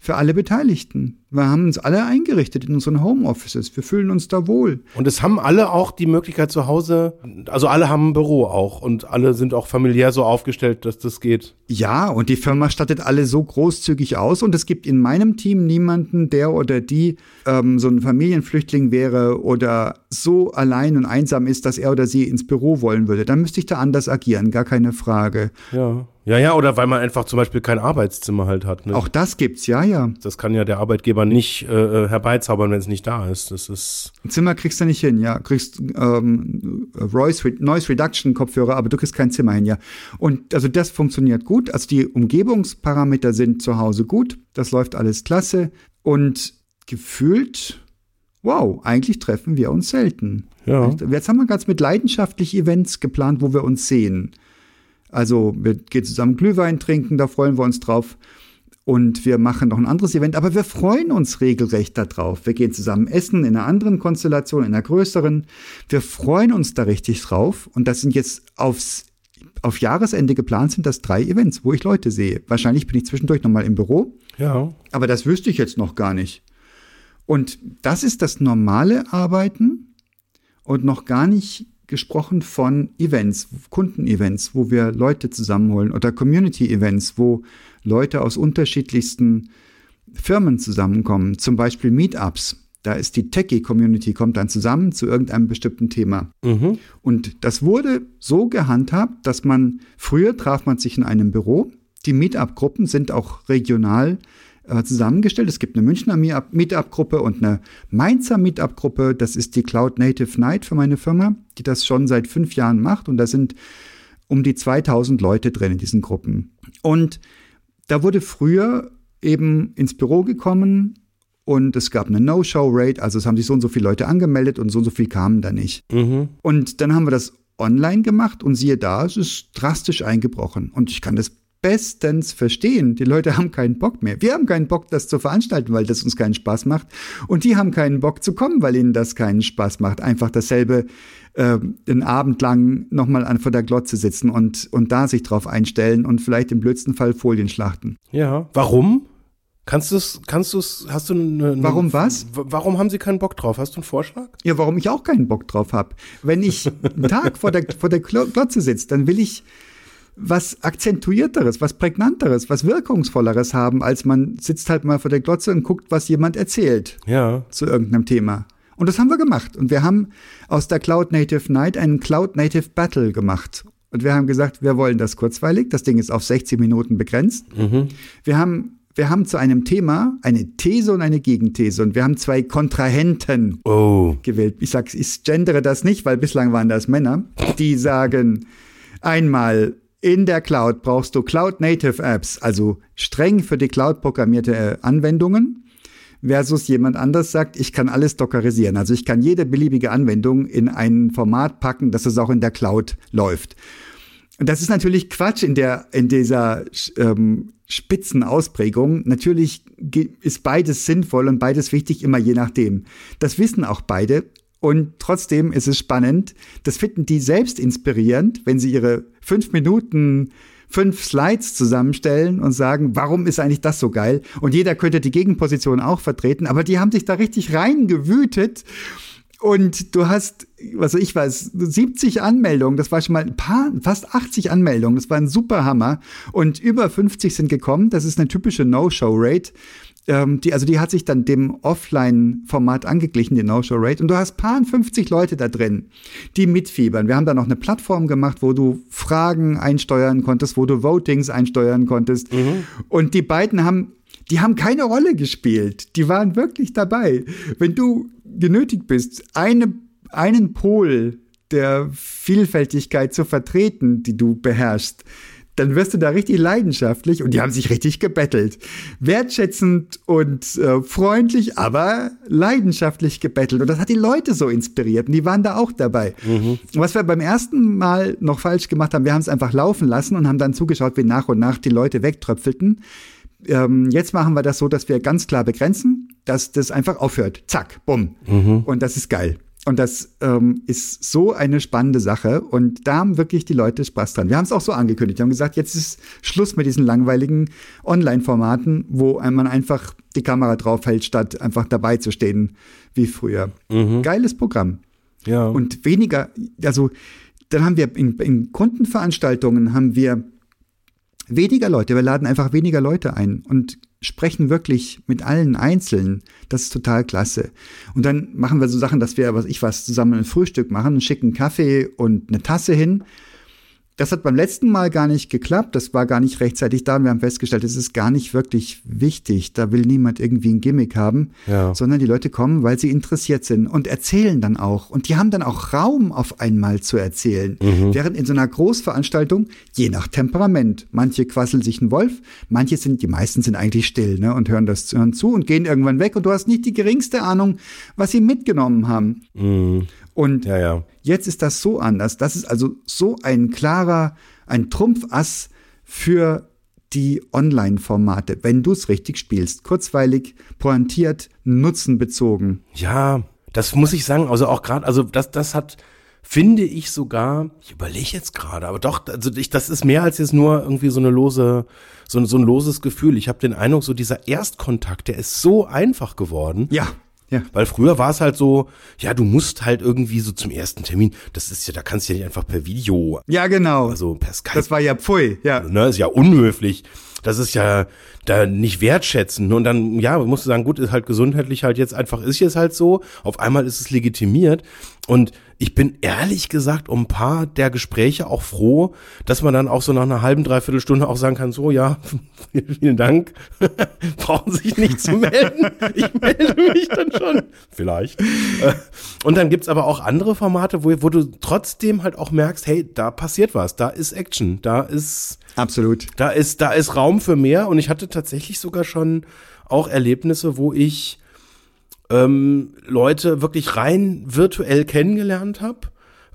für alle Beteiligten. Wir haben uns alle eingerichtet in unseren Homeoffices. Wir fühlen uns da wohl. Und es haben alle auch die Möglichkeit zu Hause, also alle haben ein Büro auch und alle sind auch familiär so aufgestellt, dass das geht. Ja, und die Firma stattet alle so großzügig aus und es gibt in meinem Team niemanden, der oder die ähm, so ein Familienflüchtling wäre oder so allein und einsam ist, dass er oder sie ins Büro wollen würde. Dann müsste ich da anders agieren, gar keine Frage. Ja. Ja, ja, oder weil man einfach zum Beispiel kein Arbeitszimmer halt hat. Ne? Auch das gibt's, ja, ja. Das kann ja der Arbeitgeber nicht äh, herbeizaubern, wenn es nicht da ist. Das ist. Ein Zimmer kriegst du nicht hin, ja. Kriegst ähm, Noise, Noise Reduction Kopfhörer, aber du kriegst kein Zimmer hin, ja. Und also das funktioniert gut. Also die Umgebungsparameter sind zu Hause gut. Das läuft alles klasse. Und gefühlt, wow, eigentlich treffen wir uns selten. Ja. Jetzt haben wir ganz mit leidenschaftlich Events geplant, wo wir uns sehen. Also wir gehen zusammen Glühwein trinken, da freuen wir uns drauf. Und wir machen noch ein anderes Event, aber wir freuen uns regelrecht darauf. Wir gehen zusammen essen in einer anderen Konstellation, in einer größeren. Wir freuen uns da richtig drauf. Und das sind jetzt aufs, auf Jahresende geplant sind das drei Events, wo ich Leute sehe. Wahrscheinlich bin ich zwischendurch nochmal im Büro. Ja. Aber das wüsste ich jetzt noch gar nicht. Und das ist das normale Arbeiten und noch gar nicht gesprochen von Events, Kundenevents, wo wir Leute zusammenholen oder Community-Events, wo Leute aus unterschiedlichsten Firmen zusammenkommen, zum Beispiel Meetups. Da ist die Techie-Community, kommt dann zusammen zu irgendeinem bestimmten Thema. Mhm. Und das wurde so gehandhabt, dass man, früher traf man sich in einem Büro. Die Meetup-Gruppen sind auch regional äh, zusammengestellt. Es gibt eine Münchner Meetup-Gruppe und eine Mainzer Meetup-Gruppe. Das ist die Cloud Native Night für meine Firma, die das schon seit fünf Jahren macht. Und da sind um die 2000 Leute drin in diesen Gruppen. Und da wurde früher eben ins Büro gekommen und es gab eine No-Show-Rate, also es haben sich so und so viele Leute angemeldet und so und so viel kamen da nicht. Mhm. Und dann haben wir das online gemacht und siehe da, es ist drastisch eingebrochen. Und ich kann das bestens verstehen. Die Leute haben keinen Bock mehr. Wir haben keinen Bock, das zu veranstalten, weil das uns keinen Spaß macht. Und die haben keinen Bock zu kommen, weil ihnen das keinen Spaß macht. Einfach dasselbe äh, den Abend lang nochmal vor der Glotze sitzen und, und da sich drauf einstellen und vielleicht im blödsten Fall Folien schlachten. Ja. Warum? Kannst du es, kannst du es, hast du eine, eine, Warum was? Warum haben sie keinen Bock drauf? Hast du einen Vorschlag? Ja, warum ich auch keinen Bock drauf habe. Wenn ich einen Tag vor der, vor der Glotze sitze, dann will ich was akzentuierteres, was prägnanteres, was wirkungsvolleres haben, als man sitzt halt mal vor der Glotze und guckt, was jemand erzählt Ja. zu irgendeinem Thema. Und das haben wir gemacht. Und wir haben aus der Cloud Native Night einen Cloud Native Battle gemacht. Und wir haben gesagt, wir wollen das kurzweilig. Das Ding ist auf 60 Minuten begrenzt. Wir haben wir haben zu einem Thema eine These und eine Gegenthese. Und wir haben zwei Kontrahenten Oh. gewählt. Ich sag, ich gendere das nicht, weil bislang waren das Männer, die sagen, einmal in der Cloud brauchst du Cloud Native Apps, also streng für die Cloud programmierte äh, Anwendungen, versus jemand anders sagt, ich kann alles dockerisieren. Also ich kann jede beliebige Anwendung in ein Format packen, dass es auch in der Cloud läuft. Und das ist natürlich Quatsch in der in dieser ähm, Spitzenausprägung. Natürlich ge- ist beides sinnvoll und beides wichtig, immer je nachdem. Das wissen auch beide. Und trotzdem ist es spannend. Das finden die selbst inspirierend, wenn sie ihre fünf Minuten fünf Slides zusammenstellen und sagen, warum ist eigentlich das so geil? Und jeder könnte die Gegenposition auch vertreten, aber die haben sich da richtig reingewütet. Und du hast, was ich weiß, 70 Anmeldungen, das war schon mal ein paar, fast 80 Anmeldungen, das war ein super Hammer. Und über 50 sind gekommen, das ist eine typische No-Show-Rate. Ähm, die, also die hat sich dann dem Offline-Format angeglichen, die No-Show-Rate. Und du hast paar 50 Leute da drin, die mitfiebern. Wir haben da noch eine Plattform gemacht, wo du Fragen einsteuern konntest, wo du Votings einsteuern konntest. Und die beiden haben die haben keine Rolle gespielt. Die waren wirklich dabei. Wenn du genötigt bist, eine, einen Pol der Vielfältigkeit zu vertreten, die du beherrschst, dann wirst du da richtig leidenschaftlich und die haben sich richtig gebettelt. Wertschätzend und äh, freundlich, aber leidenschaftlich gebettelt. Und das hat die Leute so inspiriert und die waren da auch dabei. Und was wir beim ersten Mal noch falsch gemacht haben, wir haben es einfach laufen lassen und haben dann zugeschaut, wie nach und nach die Leute wegtröpfelten ähm, jetzt machen wir das so, dass wir ganz klar begrenzen, dass das einfach aufhört. Zack, bumm. Und das ist geil. Und das ähm, ist so eine spannende Sache. Und da haben wirklich die Leute Spaß dran. Wir haben es auch so angekündigt. Wir haben gesagt, jetzt ist Schluss mit diesen langweiligen Online-Formaten, wo man einfach die Kamera draufhält, statt einfach dabei zu stehen wie früher. Geiles Programm. Ja. Und weniger, also dann haben wir in, in Kundenveranstaltungen haben wir weniger Leute. Wir laden einfach weniger Leute ein und sprechen wirklich mit allen einzeln. Das ist total klasse. Und dann machen wir so Sachen, dass wir, was ich was, zusammen ein Frühstück machen, schicken Kaffee und eine Tasse hin. Das hat beim letzten Mal gar nicht geklappt. Das war gar nicht rechtzeitig da. Und wir haben festgestellt, es ist gar nicht wirklich wichtig. Da will niemand irgendwie ein Gimmick haben, Ja. sondern die Leute kommen, weil sie interessiert sind und erzählen dann auch. Und die haben dann auch Raum auf einmal zu erzählen. Während in so einer Großveranstaltung, je nach Temperament, manche quasseln sich einen Wolf, manche sind, die meisten sind eigentlich still, ne, und hören das hören zu und gehen irgendwann weg und du hast nicht die geringste Ahnung, was sie mitgenommen haben. Und ja, ja. Jetzt ist das so anders. Das ist also so ein klarer, ein Trumpfass für die Online-Formate, wenn du es richtig spielst. Kurzweilig, pointiert, nutzenbezogen. Ja, das muss ich sagen, also auch gerade, also das, das hat, finde ich sogar, ich überlege jetzt gerade, aber doch, also ich, das ist mehr als jetzt nur irgendwie so eine lose, so, so ein loses Gefühl. Ich habe den Eindruck, so dieser Erstkontakt, der ist so einfach geworden. Ja, ja. Weil früher war es halt so, ja, du musst halt irgendwie so zum ersten Termin, das ist ja, da kannst du ja nicht einfach per Video, Ja, genau. also per Skype das war ja pfui, ja. ne, ist ja unhöflich. Das ist ja da nicht wertschätzen. Und dann, ja, musst du sagen, gut, ist halt gesundheitlich halt jetzt einfach, ist jetzt halt so. Auf einmal ist es legitimiert. Und ich bin ehrlich gesagt um ein paar der Gespräche auch froh, dass man dann auch so nach einer halben, dreiviertel Stunde auch sagen kann, so, ja, vielen Dank. Brauchen sich nicht zu melden. Ich melde mich dann schon. Vielleicht. Äh, Und dann gibt's aber auch andere Formate, wo, wo du trotzdem halt auch merkst, hey, da passiert was, da ist Action, da ist, Absolut. da ist, da ist Raum für mehr und ich hatte tatsächlich sogar schon auch Erlebnisse, wo ich ähm, Leute wirklich rein virtuell kennengelernt habe,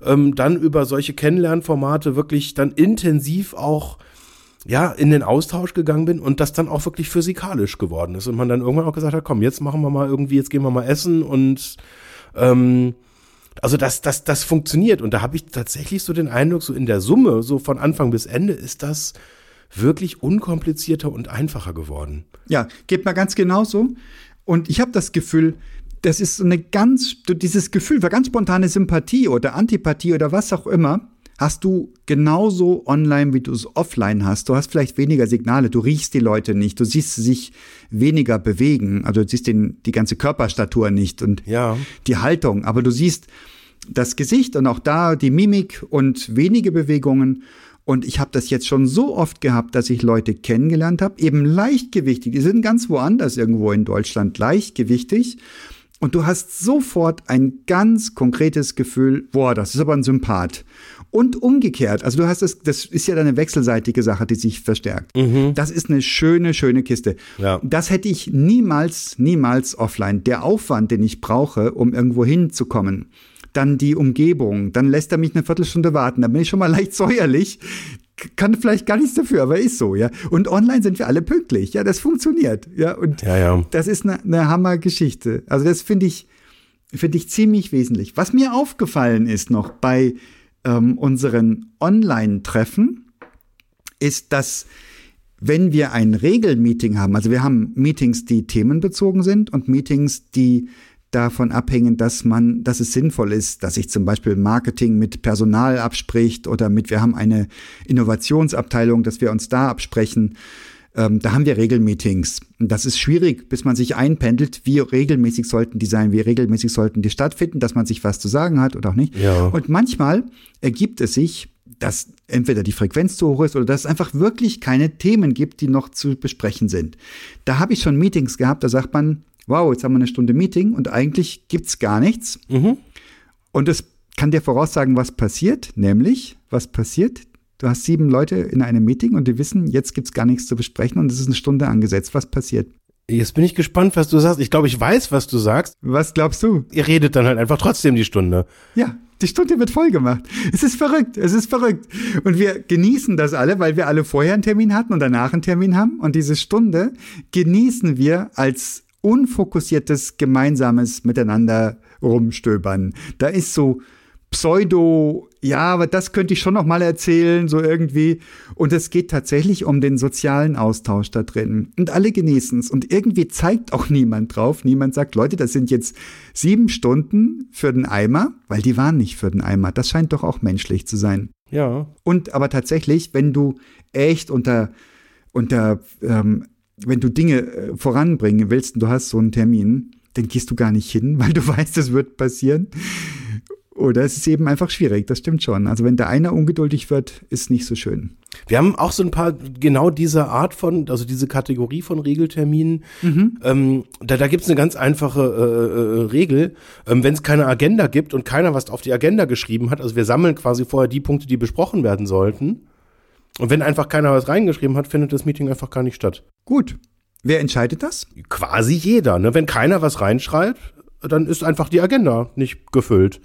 ähm, dann über solche Kennenlernformate wirklich dann intensiv auch ja, in den Austausch gegangen bin und das dann auch wirklich physikalisch geworden ist und man dann irgendwann auch gesagt hat, komm, jetzt machen wir mal irgendwie, jetzt gehen wir mal essen und ähm, also das, das, das funktioniert und da habe ich tatsächlich so den Eindruck, so in der Summe, so von Anfang bis Ende ist das wirklich unkomplizierter und einfacher geworden. Ja, geht mir ganz genauso. Und ich habe das Gefühl, das ist so eine ganz, dieses Gefühl für ganz spontane Sympathie oder Antipathie oder was auch immer, hast du genauso online, wie du es offline hast. Du hast vielleicht weniger Signale, du riechst die Leute nicht, du siehst sie sich weniger bewegen, also du siehst den, die ganze Körperstatur nicht und Ja. die Haltung, aber du siehst das Gesicht und auch da die Mimik und wenige Bewegungen. Und ich habe das jetzt schon so oft gehabt, dass ich Leute kennengelernt habe, eben leichtgewichtig. Die sind ganz woanders irgendwo in Deutschland leichtgewichtig. Und du hast sofort ein ganz konkretes Gefühl, boah, das ist aber ein Sympath. Und umgekehrt, also du hast es, das ist ja eine wechselseitige Sache, die sich verstärkt. Das ist eine schöne, schöne Kiste. Ja. Das hätte ich niemals, niemals offline. Der Aufwand, den ich brauche, um irgendwo hinzukommen, dann die Umgebung, dann lässt er mich eine Viertelstunde warten, dann bin ich schon mal leicht säuerlich, kann vielleicht gar nichts dafür, aber ist so, ja. Und online sind wir alle pünktlich, ja, das funktioniert, ja. Und Ja, ja. das ist eine, eine Hammergeschichte. Also das finde ich, finde ich ziemlich wesentlich. Was mir aufgefallen ist noch bei ähm, unseren Online-Treffen, ist, dass wenn wir ein Regelmeeting haben, also wir haben Meetings, die themenbezogen sind und Meetings, die davon abhängen, dass man, dass es sinnvoll ist, dass sich zum Beispiel Marketing mit Personal abspricht oder mit, wir haben eine Innovationsabteilung, dass wir uns da absprechen. Ähm, da haben wir Regelmeetings. Und das ist schwierig, bis man sich einpendelt, wie regelmäßig sollten die sein, wie regelmäßig sollten die stattfinden, dass man sich was zu sagen hat oder auch nicht. Ja. Und manchmal ergibt es sich, dass entweder die Frequenz zu hoch ist oder dass es einfach wirklich keine Themen gibt, die noch zu besprechen sind. Da habe ich schon Meetings gehabt, da sagt man, wow, jetzt haben wir eine Stunde Meeting und eigentlich gibt's gar nichts. Und es kann dir voraussagen, was passiert, nämlich, was passiert? Du hast sieben Leute in einem Meeting und die wissen, jetzt gibt's gar nichts zu besprechen und es ist eine Stunde angesetzt. Was passiert? Jetzt bin ich gespannt, was du sagst. Ich glaube, ich weiß, was du sagst. Was glaubst du? Ihr redet dann halt einfach trotzdem die Stunde. Ja, die Stunde wird voll gemacht. Es ist verrückt, es ist verrückt. Und wir genießen das alle, weil wir alle vorher einen Termin hatten und danach einen Termin haben. Und diese Stunde genießen wir als unfokussiertes gemeinsames Miteinander rumstöbern. Da ist so Pseudo, ja, aber das könnte ich schon noch mal erzählen, so irgendwie. Und es geht tatsächlich um den sozialen Austausch da drin. Und alle genießen es. Und irgendwie zeigt auch niemand drauf. Niemand sagt, Leute, das sind jetzt sieben Stunden für den Eimer, weil die waren nicht für den Eimer. Das scheint doch auch menschlich zu sein. Ja. Und aber tatsächlich, wenn du echt unter, unter, ähm, wenn du Dinge äh, voranbringen willst und du hast so einen Termin, dann gehst du gar nicht hin, weil du weißt, es wird passieren. Oder es ist eben einfach schwierig, das stimmt schon. Also wenn der eine ungeduldig wird, ist nicht so schön. Wir haben auch so ein paar genau diese Art von, also diese Kategorie von Regelterminen. Ähm, da da gibt es eine ganz einfache äh, äh, Regel. Ähm, Wenn es keine Agenda gibt und keiner was auf die Agenda geschrieben hat, also wir sammeln quasi vorher die Punkte, die besprochen werden sollten. Und wenn einfach keiner was reingeschrieben hat, findet das Meeting einfach gar nicht statt. Gut. Wer entscheidet das? Quasi jeder. Ne? Wenn keiner was reinschreibt, dann ist einfach die Agenda nicht gefüllt.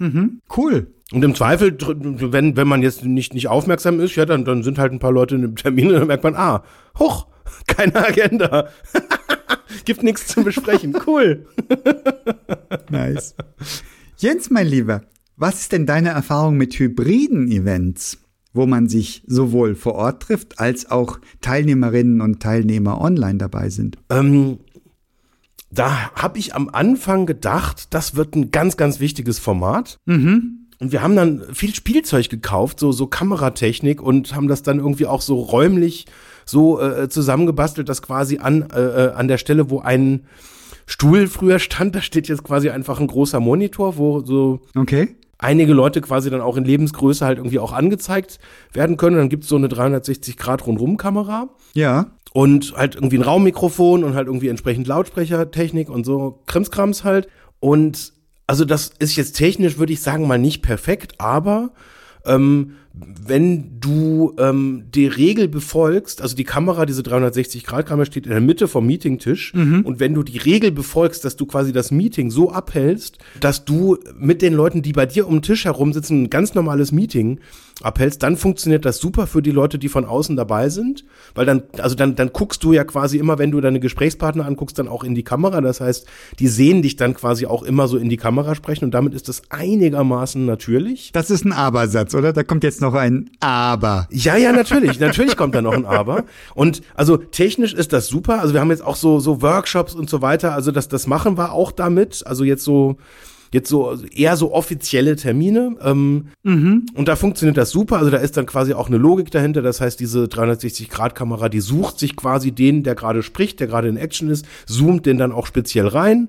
Cool. Und im Zweifel, wenn, wenn man jetzt nicht, nicht aufmerksam ist, ja, dann, dann sind halt ein paar Leute in dem Termin und dann merkt man, ah, hoch, keine Agenda. Gibt nichts zu besprechen. Cool. Nice. Jens, mein Lieber, was ist denn deine Erfahrung mit hybriden Events, wo man sich sowohl vor Ort trifft, als auch Teilnehmerinnen und Teilnehmer online dabei sind? Ähm, da habe ich am Anfang gedacht, das wird ein ganz, ganz wichtiges Format. Und wir haben dann viel Spielzeug gekauft, so, so Kameratechnik und haben das dann irgendwie auch so räumlich so äh, zusammengebastelt, dass quasi an, äh, äh, an der Stelle, wo ein Stuhl früher stand, da steht jetzt quasi einfach ein großer Monitor, wo so Okay. Einige Leute quasi dann auch in Lebensgröße halt irgendwie auch angezeigt werden können. Dann gibt's so eine 360-Grad-Rundrum-Kamera Ja. und halt irgendwie ein Raummikrofon und halt irgendwie entsprechend Lautsprechertechnik und so Krimskrams halt. Und also das ist jetzt technisch, würde ich sagen, mal nicht perfekt, aber ähm, wenn du ähm, die Regel befolgst, also die Kamera, diese 360-Grad-Kamera steht in der Mitte vom Meetingtisch. Und wenn du die Regel befolgst, dass du quasi das Meeting so abhältst, dass du mit den Leuten, die bei dir um den Tisch herum sitzen, ein ganz normales Meeting abhältst, dann funktioniert das super für die Leute, die von außen dabei sind, weil dann, also dann, dann guckst du ja quasi immer, wenn du deine Gesprächspartner anguckst, dann auch in die Kamera, das heißt, die sehen dich dann quasi auch immer so in die Kamera sprechen. Und damit ist das einigermaßen natürlich. Das ist ein Aber-Satz, oder? Da kommt jetzt noch ein Aber. Ja, ja, natürlich. natürlich kommt da noch ein Aber. Und also technisch ist das super. Also wir haben jetzt auch so, so Workshops und so weiter. Also das, das machen wir auch damit. Also jetzt so jetzt so eher so offizielle Termine. Ähm, Und da funktioniert das super. Also da ist dann quasi auch eine Logik dahinter. Das heißt, diese 360-Grad-Kamera, die sucht sich quasi den, der gerade spricht, der gerade in Action ist, zoomt den dann auch speziell rein.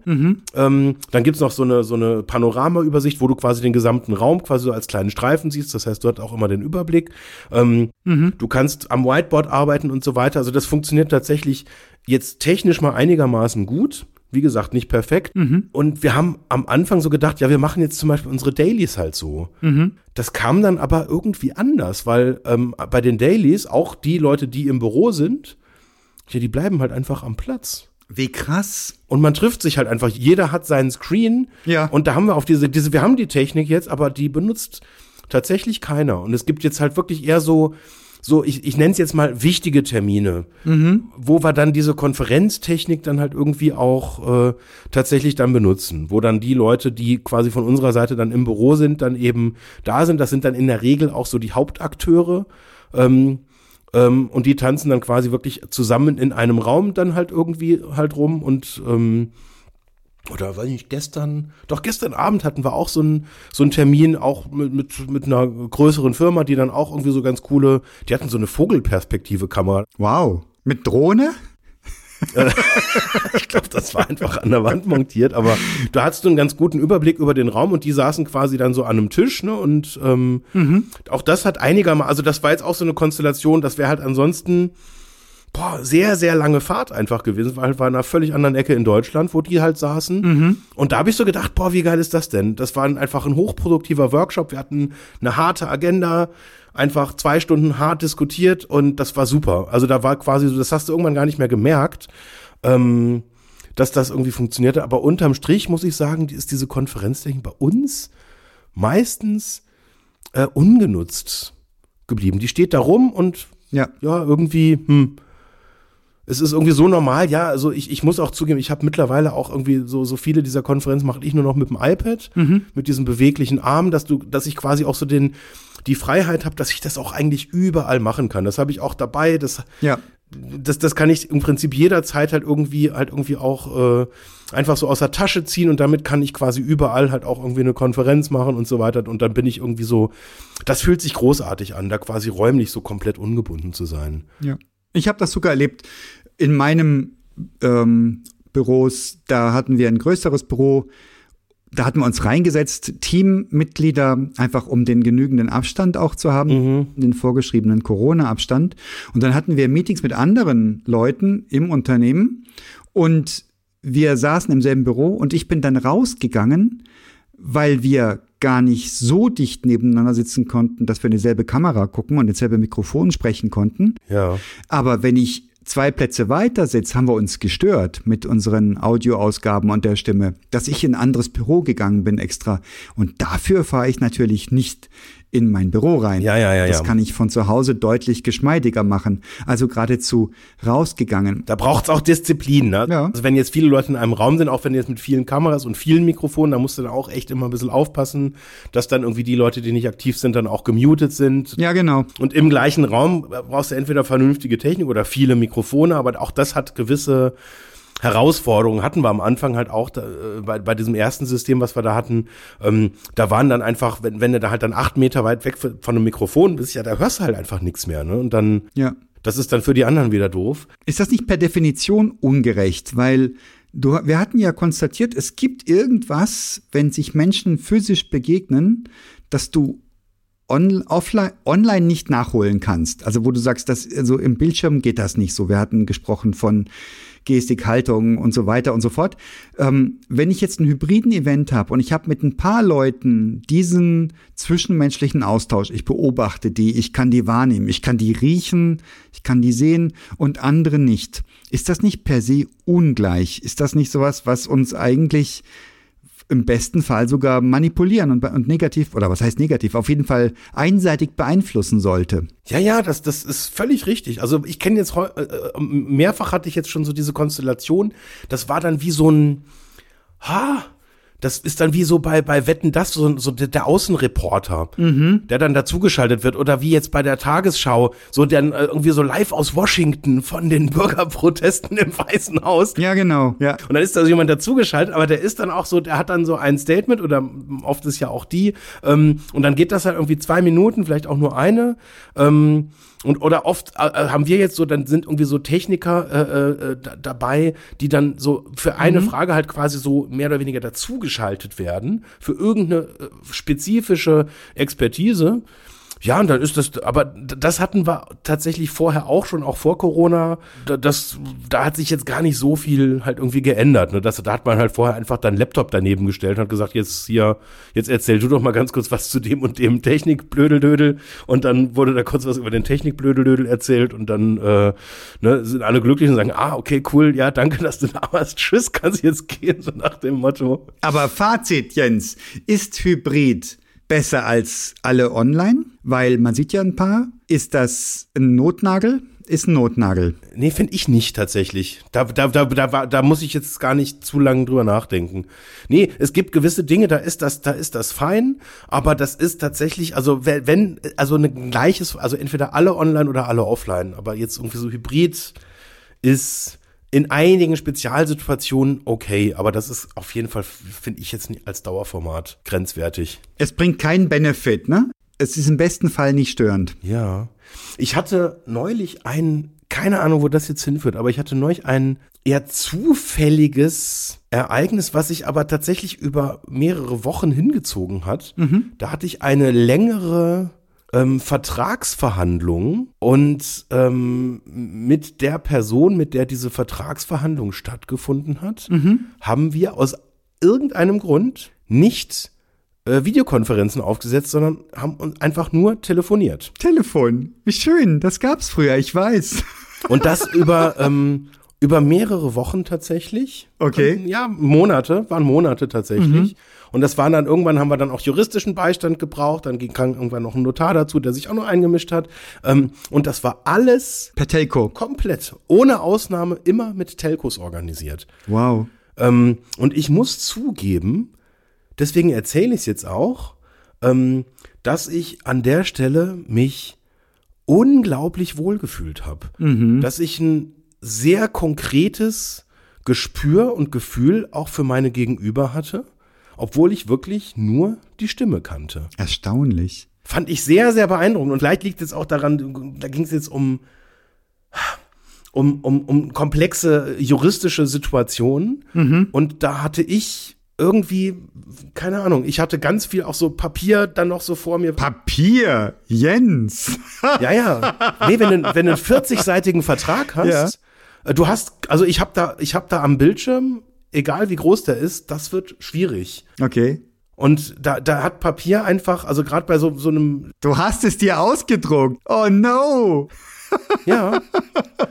Ähm, dann gibt's noch so eine, so eine Panorama-Übersicht, wo du quasi den gesamten Raum quasi so als kleinen Streifen siehst. Das heißt, du hast auch immer den Überblick. Ähm, Du kannst am Whiteboard arbeiten und so weiter. Also das funktioniert tatsächlich jetzt technisch mal einigermaßen gut. Wie gesagt, nicht perfekt. Und wir haben am Anfang so gedacht, ja, wir machen jetzt zum Beispiel unsere Dailies halt so. Das kam dann aber irgendwie anders, weil ähm, bei den Dailies auch die Leute, die im Büro sind, ja, die bleiben halt einfach am Platz. Wie krass. Und man trifft sich halt einfach. Jeder hat seinen Screen. Ja. Und da haben wir auf diese, diese, wir haben die Technik jetzt, aber die benutzt tatsächlich keiner. Und es gibt jetzt halt wirklich eher so, so, ich, ich nenne es jetzt mal wichtige Termine, wo wir dann diese Konferenztechnik dann halt irgendwie auch äh, tatsächlich dann benutzen, wo dann die Leute, die quasi von unserer Seite dann im Büro sind, dann eben da sind. Das sind dann in der Regel auch so die Hauptakteure. Ähm, ähm, und die tanzen dann quasi wirklich zusammen in einem Raum dann halt irgendwie halt rum und ähm, oder weiß nicht, gestern, doch gestern Abend hatten wir auch so einen so einen Termin, auch mit, mit, mit einer größeren Firma, die dann auch irgendwie so ganz coole, die hatten so eine Vogelperspektive-Kamera. Wow. Mit Drohne? Ich glaube, das war einfach an der Wand montiert, aber da hattest du einen ganz guten Überblick über den Raum und die saßen quasi dann so an einem Tisch, ne? Und ähm, auch das hat einigermaßen, also das war jetzt auch so eine Konstellation, das wäre halt ansonsten boah, sehr, sehr lange Fahrt einfach gewesen, weil war in einer völlig anderen Ecke in Deutschland, wo die halt saßen. Und da habe ich so gedacht, boah, wie geil ist das denn? Das war ein- einfach ein hochproduktiver Workshop. Wir hatten eine harte Agenda, einfach zwei Stunden hart diskutiert und das war super. Also da war quasi so, das hast du irgendwann gar nicht mehr gemerkt, ähm, dass das irgendwie funktionierte. Aber unterm Strich muss ich sagen, die ist diese Konferenztechnik bei uns meistens äh, ungenutzt geblieben. Die steht da rum und Ja. ja, irgendwie, hm, es ist irgendwie so normal, ja, also ich, ich muss auch zugeben, ich habe mittlerweile auch irgendwie so, so viele dieser Konferenzen mache ich nur noch mit dem iPad, mit diesem beweglichen Arm, dass du, dass ich quasi auch so den, die Freiheit habe, dass ich das auch eigentlich überall machen kann. Das habe ich auch dabei, das, Ja. das, das kann ich im Prinzip jederzeit halt irgendwie, halt irgendwie auch äh, einfach so aus der Tasche ziehen und damit kann ich quasi überall halt auch irgendwie eine Konferenz machen und so weiter. Und dann bin ich irgendwie so, das fühlt sich großartig an, da quasi räumlich so komplett ungebunden zu sein. Ja. Ich habe das sogar erlebt in meinem ähm, Büros. Da hatten wir ein größeres Büro. Da hatten wir uns reingesetzt, Teammitglieder, einfach um den genügenden Abstand auch zu haben, den vorgeschriebenen Corona-Abstand. Und dann hatten wir Meetings mit anderen Leuten im Unternehmen und wir saßen im selben Büro und ich bin dann rausgegangen, weil wir gar nicht so dicht nebeneinander sitzen konnten, dass wir in dieselbe Kamera gucken und ins selbe Mikrofon sprechen konnten. Ja. Aber wenn ich zwei Plätze weiter sitze, haben wir uns gestört mit unseren Audioausgaben und der Stimme, dass ich in ein anderes Büro gegangen bin extra. Und dafür fahre ich natürlich nicht in mein Büro rein. Ja, ja, ja, Das ja. kann ich von zu Hause deutlich geschmeidiger machen. Also geradezu rausgegangen. Da braucht's auch Disziplin, ne? Ja. Also wenn jetzt viele Leute in einem Raum sind, auch wenn jetzt mit vielen Kameras und vielen Mikrofonen, da musst du dann auch echt immer ein bisschen aufpassen, dass dann irgendwie die Leute, die nicht aktiv sind, dann auch gemutet sind. Ja, genau. Und im gleichen Raum brauchst du entweder vernünftige Technik oder viele Mikrofone, aber auch das hat gewisse Herausforderungen. Hatten wir am Anfang halt auch da, äh, bei, bei diesem ersten System, was wir da hatten. Ähm, da waren dann einfach, wenn, wenn du da halt dann acht Meter weit weg von einem Mikrofon bist, ja, da hörst du halt einfach nichts mehr. Ne? Und dann, Ja. das ist dann für die anderen wieder doof. Ist das nicht per Definition ungerecht? Weil du, wir hatten ja konstatiert, es gibt irgendwas, wenn sich Menschen physisch begegnen, dass du on, offline, online nicht nachholen kannst. Also wo du sagst, dass also im Bildschirm geht das nicht so. Wir hatten gesprochen von Gestik, Haltung und so weiter und so fort. Ähm, wenn ich jetzt einen hybriden Event habe und ich habe mit ein paar Leuten diesen zwischenmenschlichen Austausch, ich beobachte die, ich kann die wahrnehmen, ich kann die riechen, ich kann die sehen und andere nicht. Ist das nicht per se ungleich? Ist das nicht sowas, was uns eigentlich im besten Fall sogar manipulieren und, und negativ, oder was heißt negativ, auf jeden Fall einseitig beeinflussen sollte? Ja, ja, das, das ist völlig richtig. Also ich kenne jetzt äh, äh, mehrfach hatte ich jetzt schon so diese Konstellation. Das war dann wie so ein, ha, das ist dann wie so bei, bei Wetten das, so, so der, Außenreporter, der dann dazugeschaltet wird. Oder wie jetzt bei der Tagesschau, so dann äh, irgendwie so live aus Washington von den Bürgerprotesten im Weißen Haus. Ja, genau. Ja. Und dann ist da so jemand dazugeschaltet, aber der ist dann auch so, der hat dann so ein Statement oder oft ist ja auch die. Ähm, und dann geht das halt irgendwie zwei Minuten, vielleicht auch nur eine. Ähm, und oder oft äh, äh, haben wir jetzt so, dann sind irgendwie so Techniker äh, äh, da, dabei, die dann so für eine Frage halt quasi so mehr oder weniger dazugeschaltet werden, für irgendeine äh, spezifische Expertise. Ja, und dann ist das, aber das hatten wir tatsächlich vorher auch schon, auch vor Corona. Da- Das, da hat sich jetzt gar nicht so viel halt irgendwie geändert. Ne? Das, da hat man halt vorher einfach dann Laptop daneben gestellt und hat gesagt, jetzt hier, jetzt erzähl du doch mal ganz kurz was zu dem und dem Technikblödeldödel. Und dann wurde da kurz was über den Technikblödeldödel erzählt und dann äh, ne, sind alle glücklich und sagen, ah, okay, cool, ja, danke, dass du da warst. Tschüss, kannst jetzt gehen, so nach dem Motto. Aber Fazit, Jens, ist Hybrid besser als alle online? Weil man sieht ja ein paar. Ist das ein Notnagel? Ist ein Notnagel. Nee, finde ich nicht tatsächlich. Da, da, da, da, da muss ich jetzt gar nicht zu lange drüber nachdenken. Nee, es gibt gewisse Dinge, da ist das, da ist das fein, aber das ist tatsächlich, also wenn also ein gleiches, also entweder alle online oder alle offline, aber jetzt irgendwie so Hybrid ist in einigen Spezialsituationen okay, aber das ist auf jeden Fall, finde ich jetzt nicht als Dauerformat grenzwertig. Es bringt keinen Benefit, ne? Es ist im besten Fall nicht störend. Ja. Ich hatte neulich ein, keine Ahnung, wo das jetzt hinführt, aber ich hatte neulich ein eher zufälliges Ereignis, was sich aber tatsächlich über mehrere Wochen hingezogen hat. Da hatte ich eine längere ähm, Vertragsverhandlung und ähm, mit der Person, mit der diese Vertragsverhandlung stattgefunden hat, haben wir aus irgendeinem Grund nicht äh, Videokonferenzen aufgesetzt, sondern haben uns einfach nur telefoniert. Telefon. Wie schön. Das gab's früher, ich weiß. Und das über, ähm, über mehrere Wochen tatsächlich. Okay. Ähm, Ja, Monate, waren Monate tatsächlich. Und das waren dann, irgendwann haben wir dann auch juristischen Beistand gebraucht, dann ging kam irgendwann noch ein Notar dazu, der sich auch noch eingemischt hat. Ähm, und das war alles Per Telco. komplett, ohne Ausnahme, immer mit Telcos organisiert. Wow. Ähm, und ich muss zugeben, deswegen erzähle ich es jetzt auch, ähm, dass ich an der Stelle mich unglaublich wohlgefühlt habe. Dass ich ein sehr konkretes Gespür und Gefühl auch für meine Gegenüber hatte, obwohl ich wirklich nur die Stimme kannte. Erstaunlich. Fand ich sehr, sehr beeindruckend. Und vielleicht liegt es auch daran, da ging es jetzt um, um, um, um komplexe juristische Situationen. Und da hatte ich irgendwie, keine Ahnung, ich hatte ganz viel auch so Papier dann noch so vor mir. Papier. Jens. Ja, ja. Nee, wenn du, wenn du einen 40-seitigen Vertrag hast, äh, du hast, also ich habe da, ich habe da am Bildschirm, egal wie groß der ist, das wird schwierig. Okay. Und da, da hat Papier einfach, also gerade bei so, so einem Du hast es dir ausgedruckt. Oh no. Ja.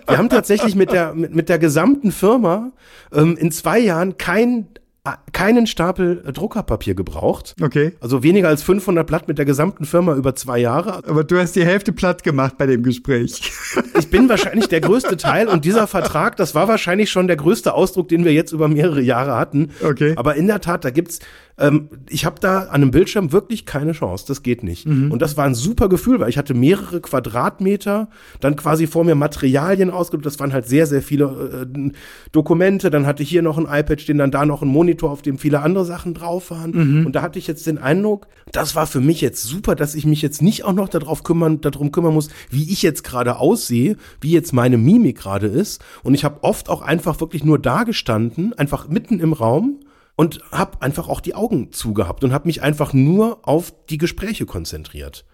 Wir haben tatsächlich mit der, mit, mit der gesamten Firma ähm, in zwei Jahren kein, äh, keinen Stapel äh, Druckerpapier gebraucht. Okay. Also weniger als 500 Blatt mit der gesamten Firma über zwei Jahre. Aber du hast die Hälfte platt gemacht bei dem Gespräch. Ich bin wahrscheinlich der größte Teil und dieser Vertrag, das war wahrscheinlich schon der größte Ausdruck, den wir jetzt über mehrere Jahre hatten. Okay. Aber in der Tat, da gibt's, ähm, ich habe da an einem Bildschirm wirklich keine Chance. Das geht nicht. Und das war ein super Gefühl, weil ich hatte mehrere Quadratmeter, dann quasi vor mir Materialien ausgedruckt. Das waren halt sehr, sehr viele äh, Dokumente. Dann hatte ich hier noch ein iPad stehen, dann da noch ein Monitor, auf dem viele andere Sachen drauf waren. Und da hatte ich jetzt den Eindruck, das war für mich jetzt super, dass ich mich jetzt nicht auch noch darauf kümmern, darum kümmern muss, wie ich jetzt gerade aussehe, wie jetzt meine Mimik gerade ist. Und ich habe oft auch einfach wirklich nur da gestanden, einfach mitten im Raum und habe einfach auch die Augen zugehabt und habe mich einfach nur auf die Gespräche konzentriert,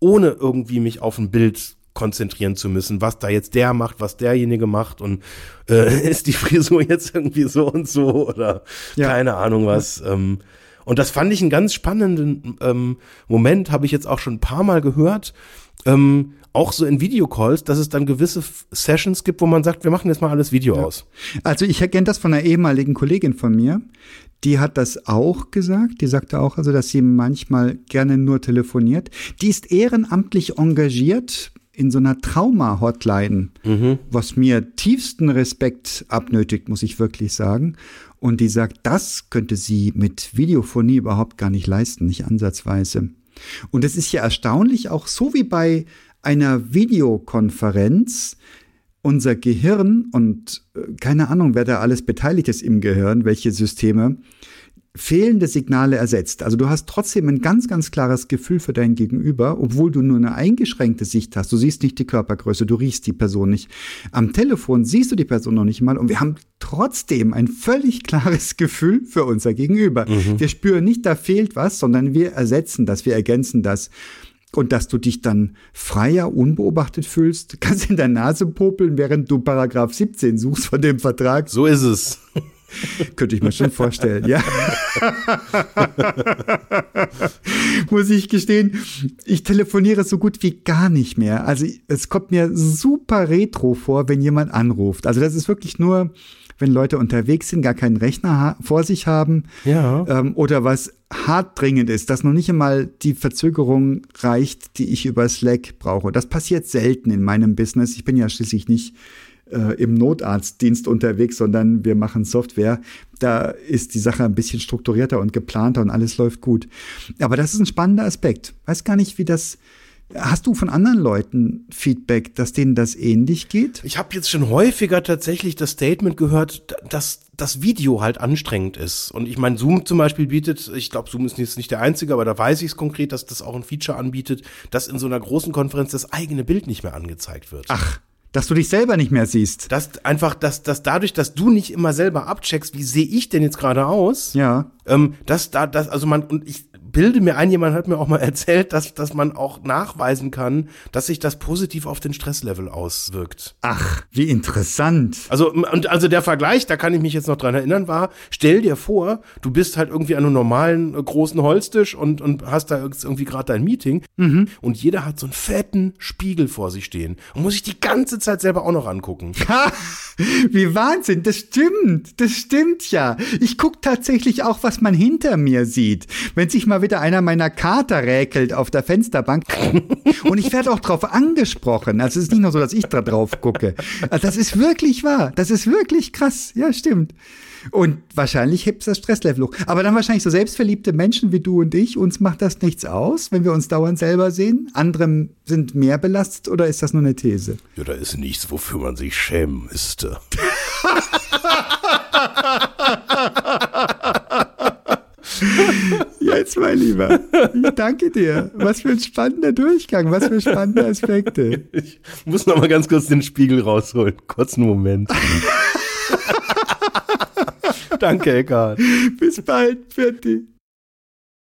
ohne irgendwie mich auf ein Bild konzentrieren zu müssen, was da jetzt der macht, was derjenige macht und äh, ist die Frisur jetzt irgendwie so und so oder Ja. keine Ahnung was. Ähm, und das fand ich einen ganz spannenden ähm, Moment, habe ich jetzt auch schon ein paar Mal gehört. Ähm, auch so in Videocalls, dass es dann gewisse Sessions gibt, wo man sagt, wir machen jetzt mal alles Video aus. Also ich kenne das von einer ehemaligen Kollegin von mir. Die hat das auch gesagt. Die sagte auch, also, dass sie manchmal gerne nur telefoniert. Die ist ehrenamtlich engagiert in so einer Trauma-Hotline, was mir tiefsten Respekt abnötigt, muss ich wirklich sagen. Und die sagt, das könnte sie mit Videophonie überhaupt gar nicht leisten, nicht ansatzweise. Und es ist ja erstaunlich, auch so wie bei einer Videokonferenz, unser Gehirn und äh, keine Ahnung, wer da alles beteiligt ist im Gehirn, welche Systeme, fehlende Signale ersetzt. Also du hast trotzdem ein ganz, ganz klares Gefühl für dein Gegenüber, obwohl du nur eine eingeschränkte Sicht hast. Du siehst nicht die Körpergröße, du riechst die Person nicht. Am Telefon siehst du die Person noch nicht mal und wir haben trotzdem ein völlig klares Gefühl für unser Gegenüber. Mhm. Wir spüren nicht, da fehlt was, sondern wir ersetzen das, wir ergänzen das und dass du dich dann freier, unbeobachtet fühlst, kannst in der Nase popeln, während du Paragraph 17 suchst von dem Vertrag. So ist es. Könnte ich mir schon vorstellen, ja. Muss ich gestehen, ich telefoniere so gut wie gar nicht mehr. Also es kommt mir super retro vor, wenn jemand anruft. Also das ist wirklich nur wenn Leute unterwegs sind, gar keinen Rechner vor sich haben ja. ähm, oder was hart dringend ist, dass noch nicht einmal die Verzögerung reicht, die ich über Slack brauche. Das passiert selten in meinem Business. Ich bin ja schließlich nicht äh, im Notarztdienst unterwegs, sondern wir machen Software. Da ist die Sache ein bisschen strukturierter und geplanter und alles läuft gut. Aber das ist ein spannender Aspekt. Weiß gar nicht, wie das Hast du von anderen Leuten Feedback, dass denen das ähnlich geht? Ich habe jetzt schon häufiger tatsächlich das Statement gehört, dass das Video halt anstrengend ist. Und ich meine, Zoom zum Beispiel bietet, ich glaube, Zoom ist jetzt nicht der einzige, aber da weiß ich es konkret, dass das auch ein Feature anbietet, dass in so einer großen Konferenz das eigene Bild nicht mehr angezeigt wird. Ach. Dass du dich selber nicht mehr siehst. Dass einfach, dass, dass dadurch, dass du nicht immer selber abcheckst, wie sehe ich denn jetzt gerade aus? Ja. Ähm, dass da, dass, also man, und ich, bilde mir ein, jemand hat mir auch mal erzählt, dass, dass man auch nachweisen kann, dass sich das positiv auf den Stresslevel auswirkt. Ach, wie interessant. Also, und also der Vergleich, da kann ich mich jetzt noch dran erinnern, war, stell dir vor, du bist halt irgendwie an einem normalen äh, großen Holztisch und, und hast da irgendwie gerade dein Meeting mhm. und jeder hat so einen fetten Spiegel vor sich stehen und muss sich die ganze Zeit selber auch noch angucken. wie Wahnsinn, das stimmt, das stimmt ja. Ich gucke tatsächlich auch, was man hinter mir sieht. Wenn sich mal wieder einer meiner Kater räkelt auf der Fensterbank. Und ich werde auch drauf angesprochen. Also es ist nicht nur so, dass ich da drauf gucke. Also das ist wirklich wahr. Das ist wirklich krass. Ja, stimmt. Und wahrscheinlich hebt das Stresslevel hoch. Aber dann wahrscheinlich so selbstverliebte Menschen wie du und ich, uns macht das nichts aus, wenn wir uns dauernd selber sehen. Andere sind mehr belastet oder ist das nur eine These? Ja, da ist nichts, wofür man sich schämen müsste. Jetzt, mein Lieber, ich danke dir. Was für ein spannender Durchgang, was für spannende Aspekte. Ich muss noch mal ganz kurz den Spiegel rausholen. Kurzen Moment. danke, Eckhard. Bis bald, Fertig.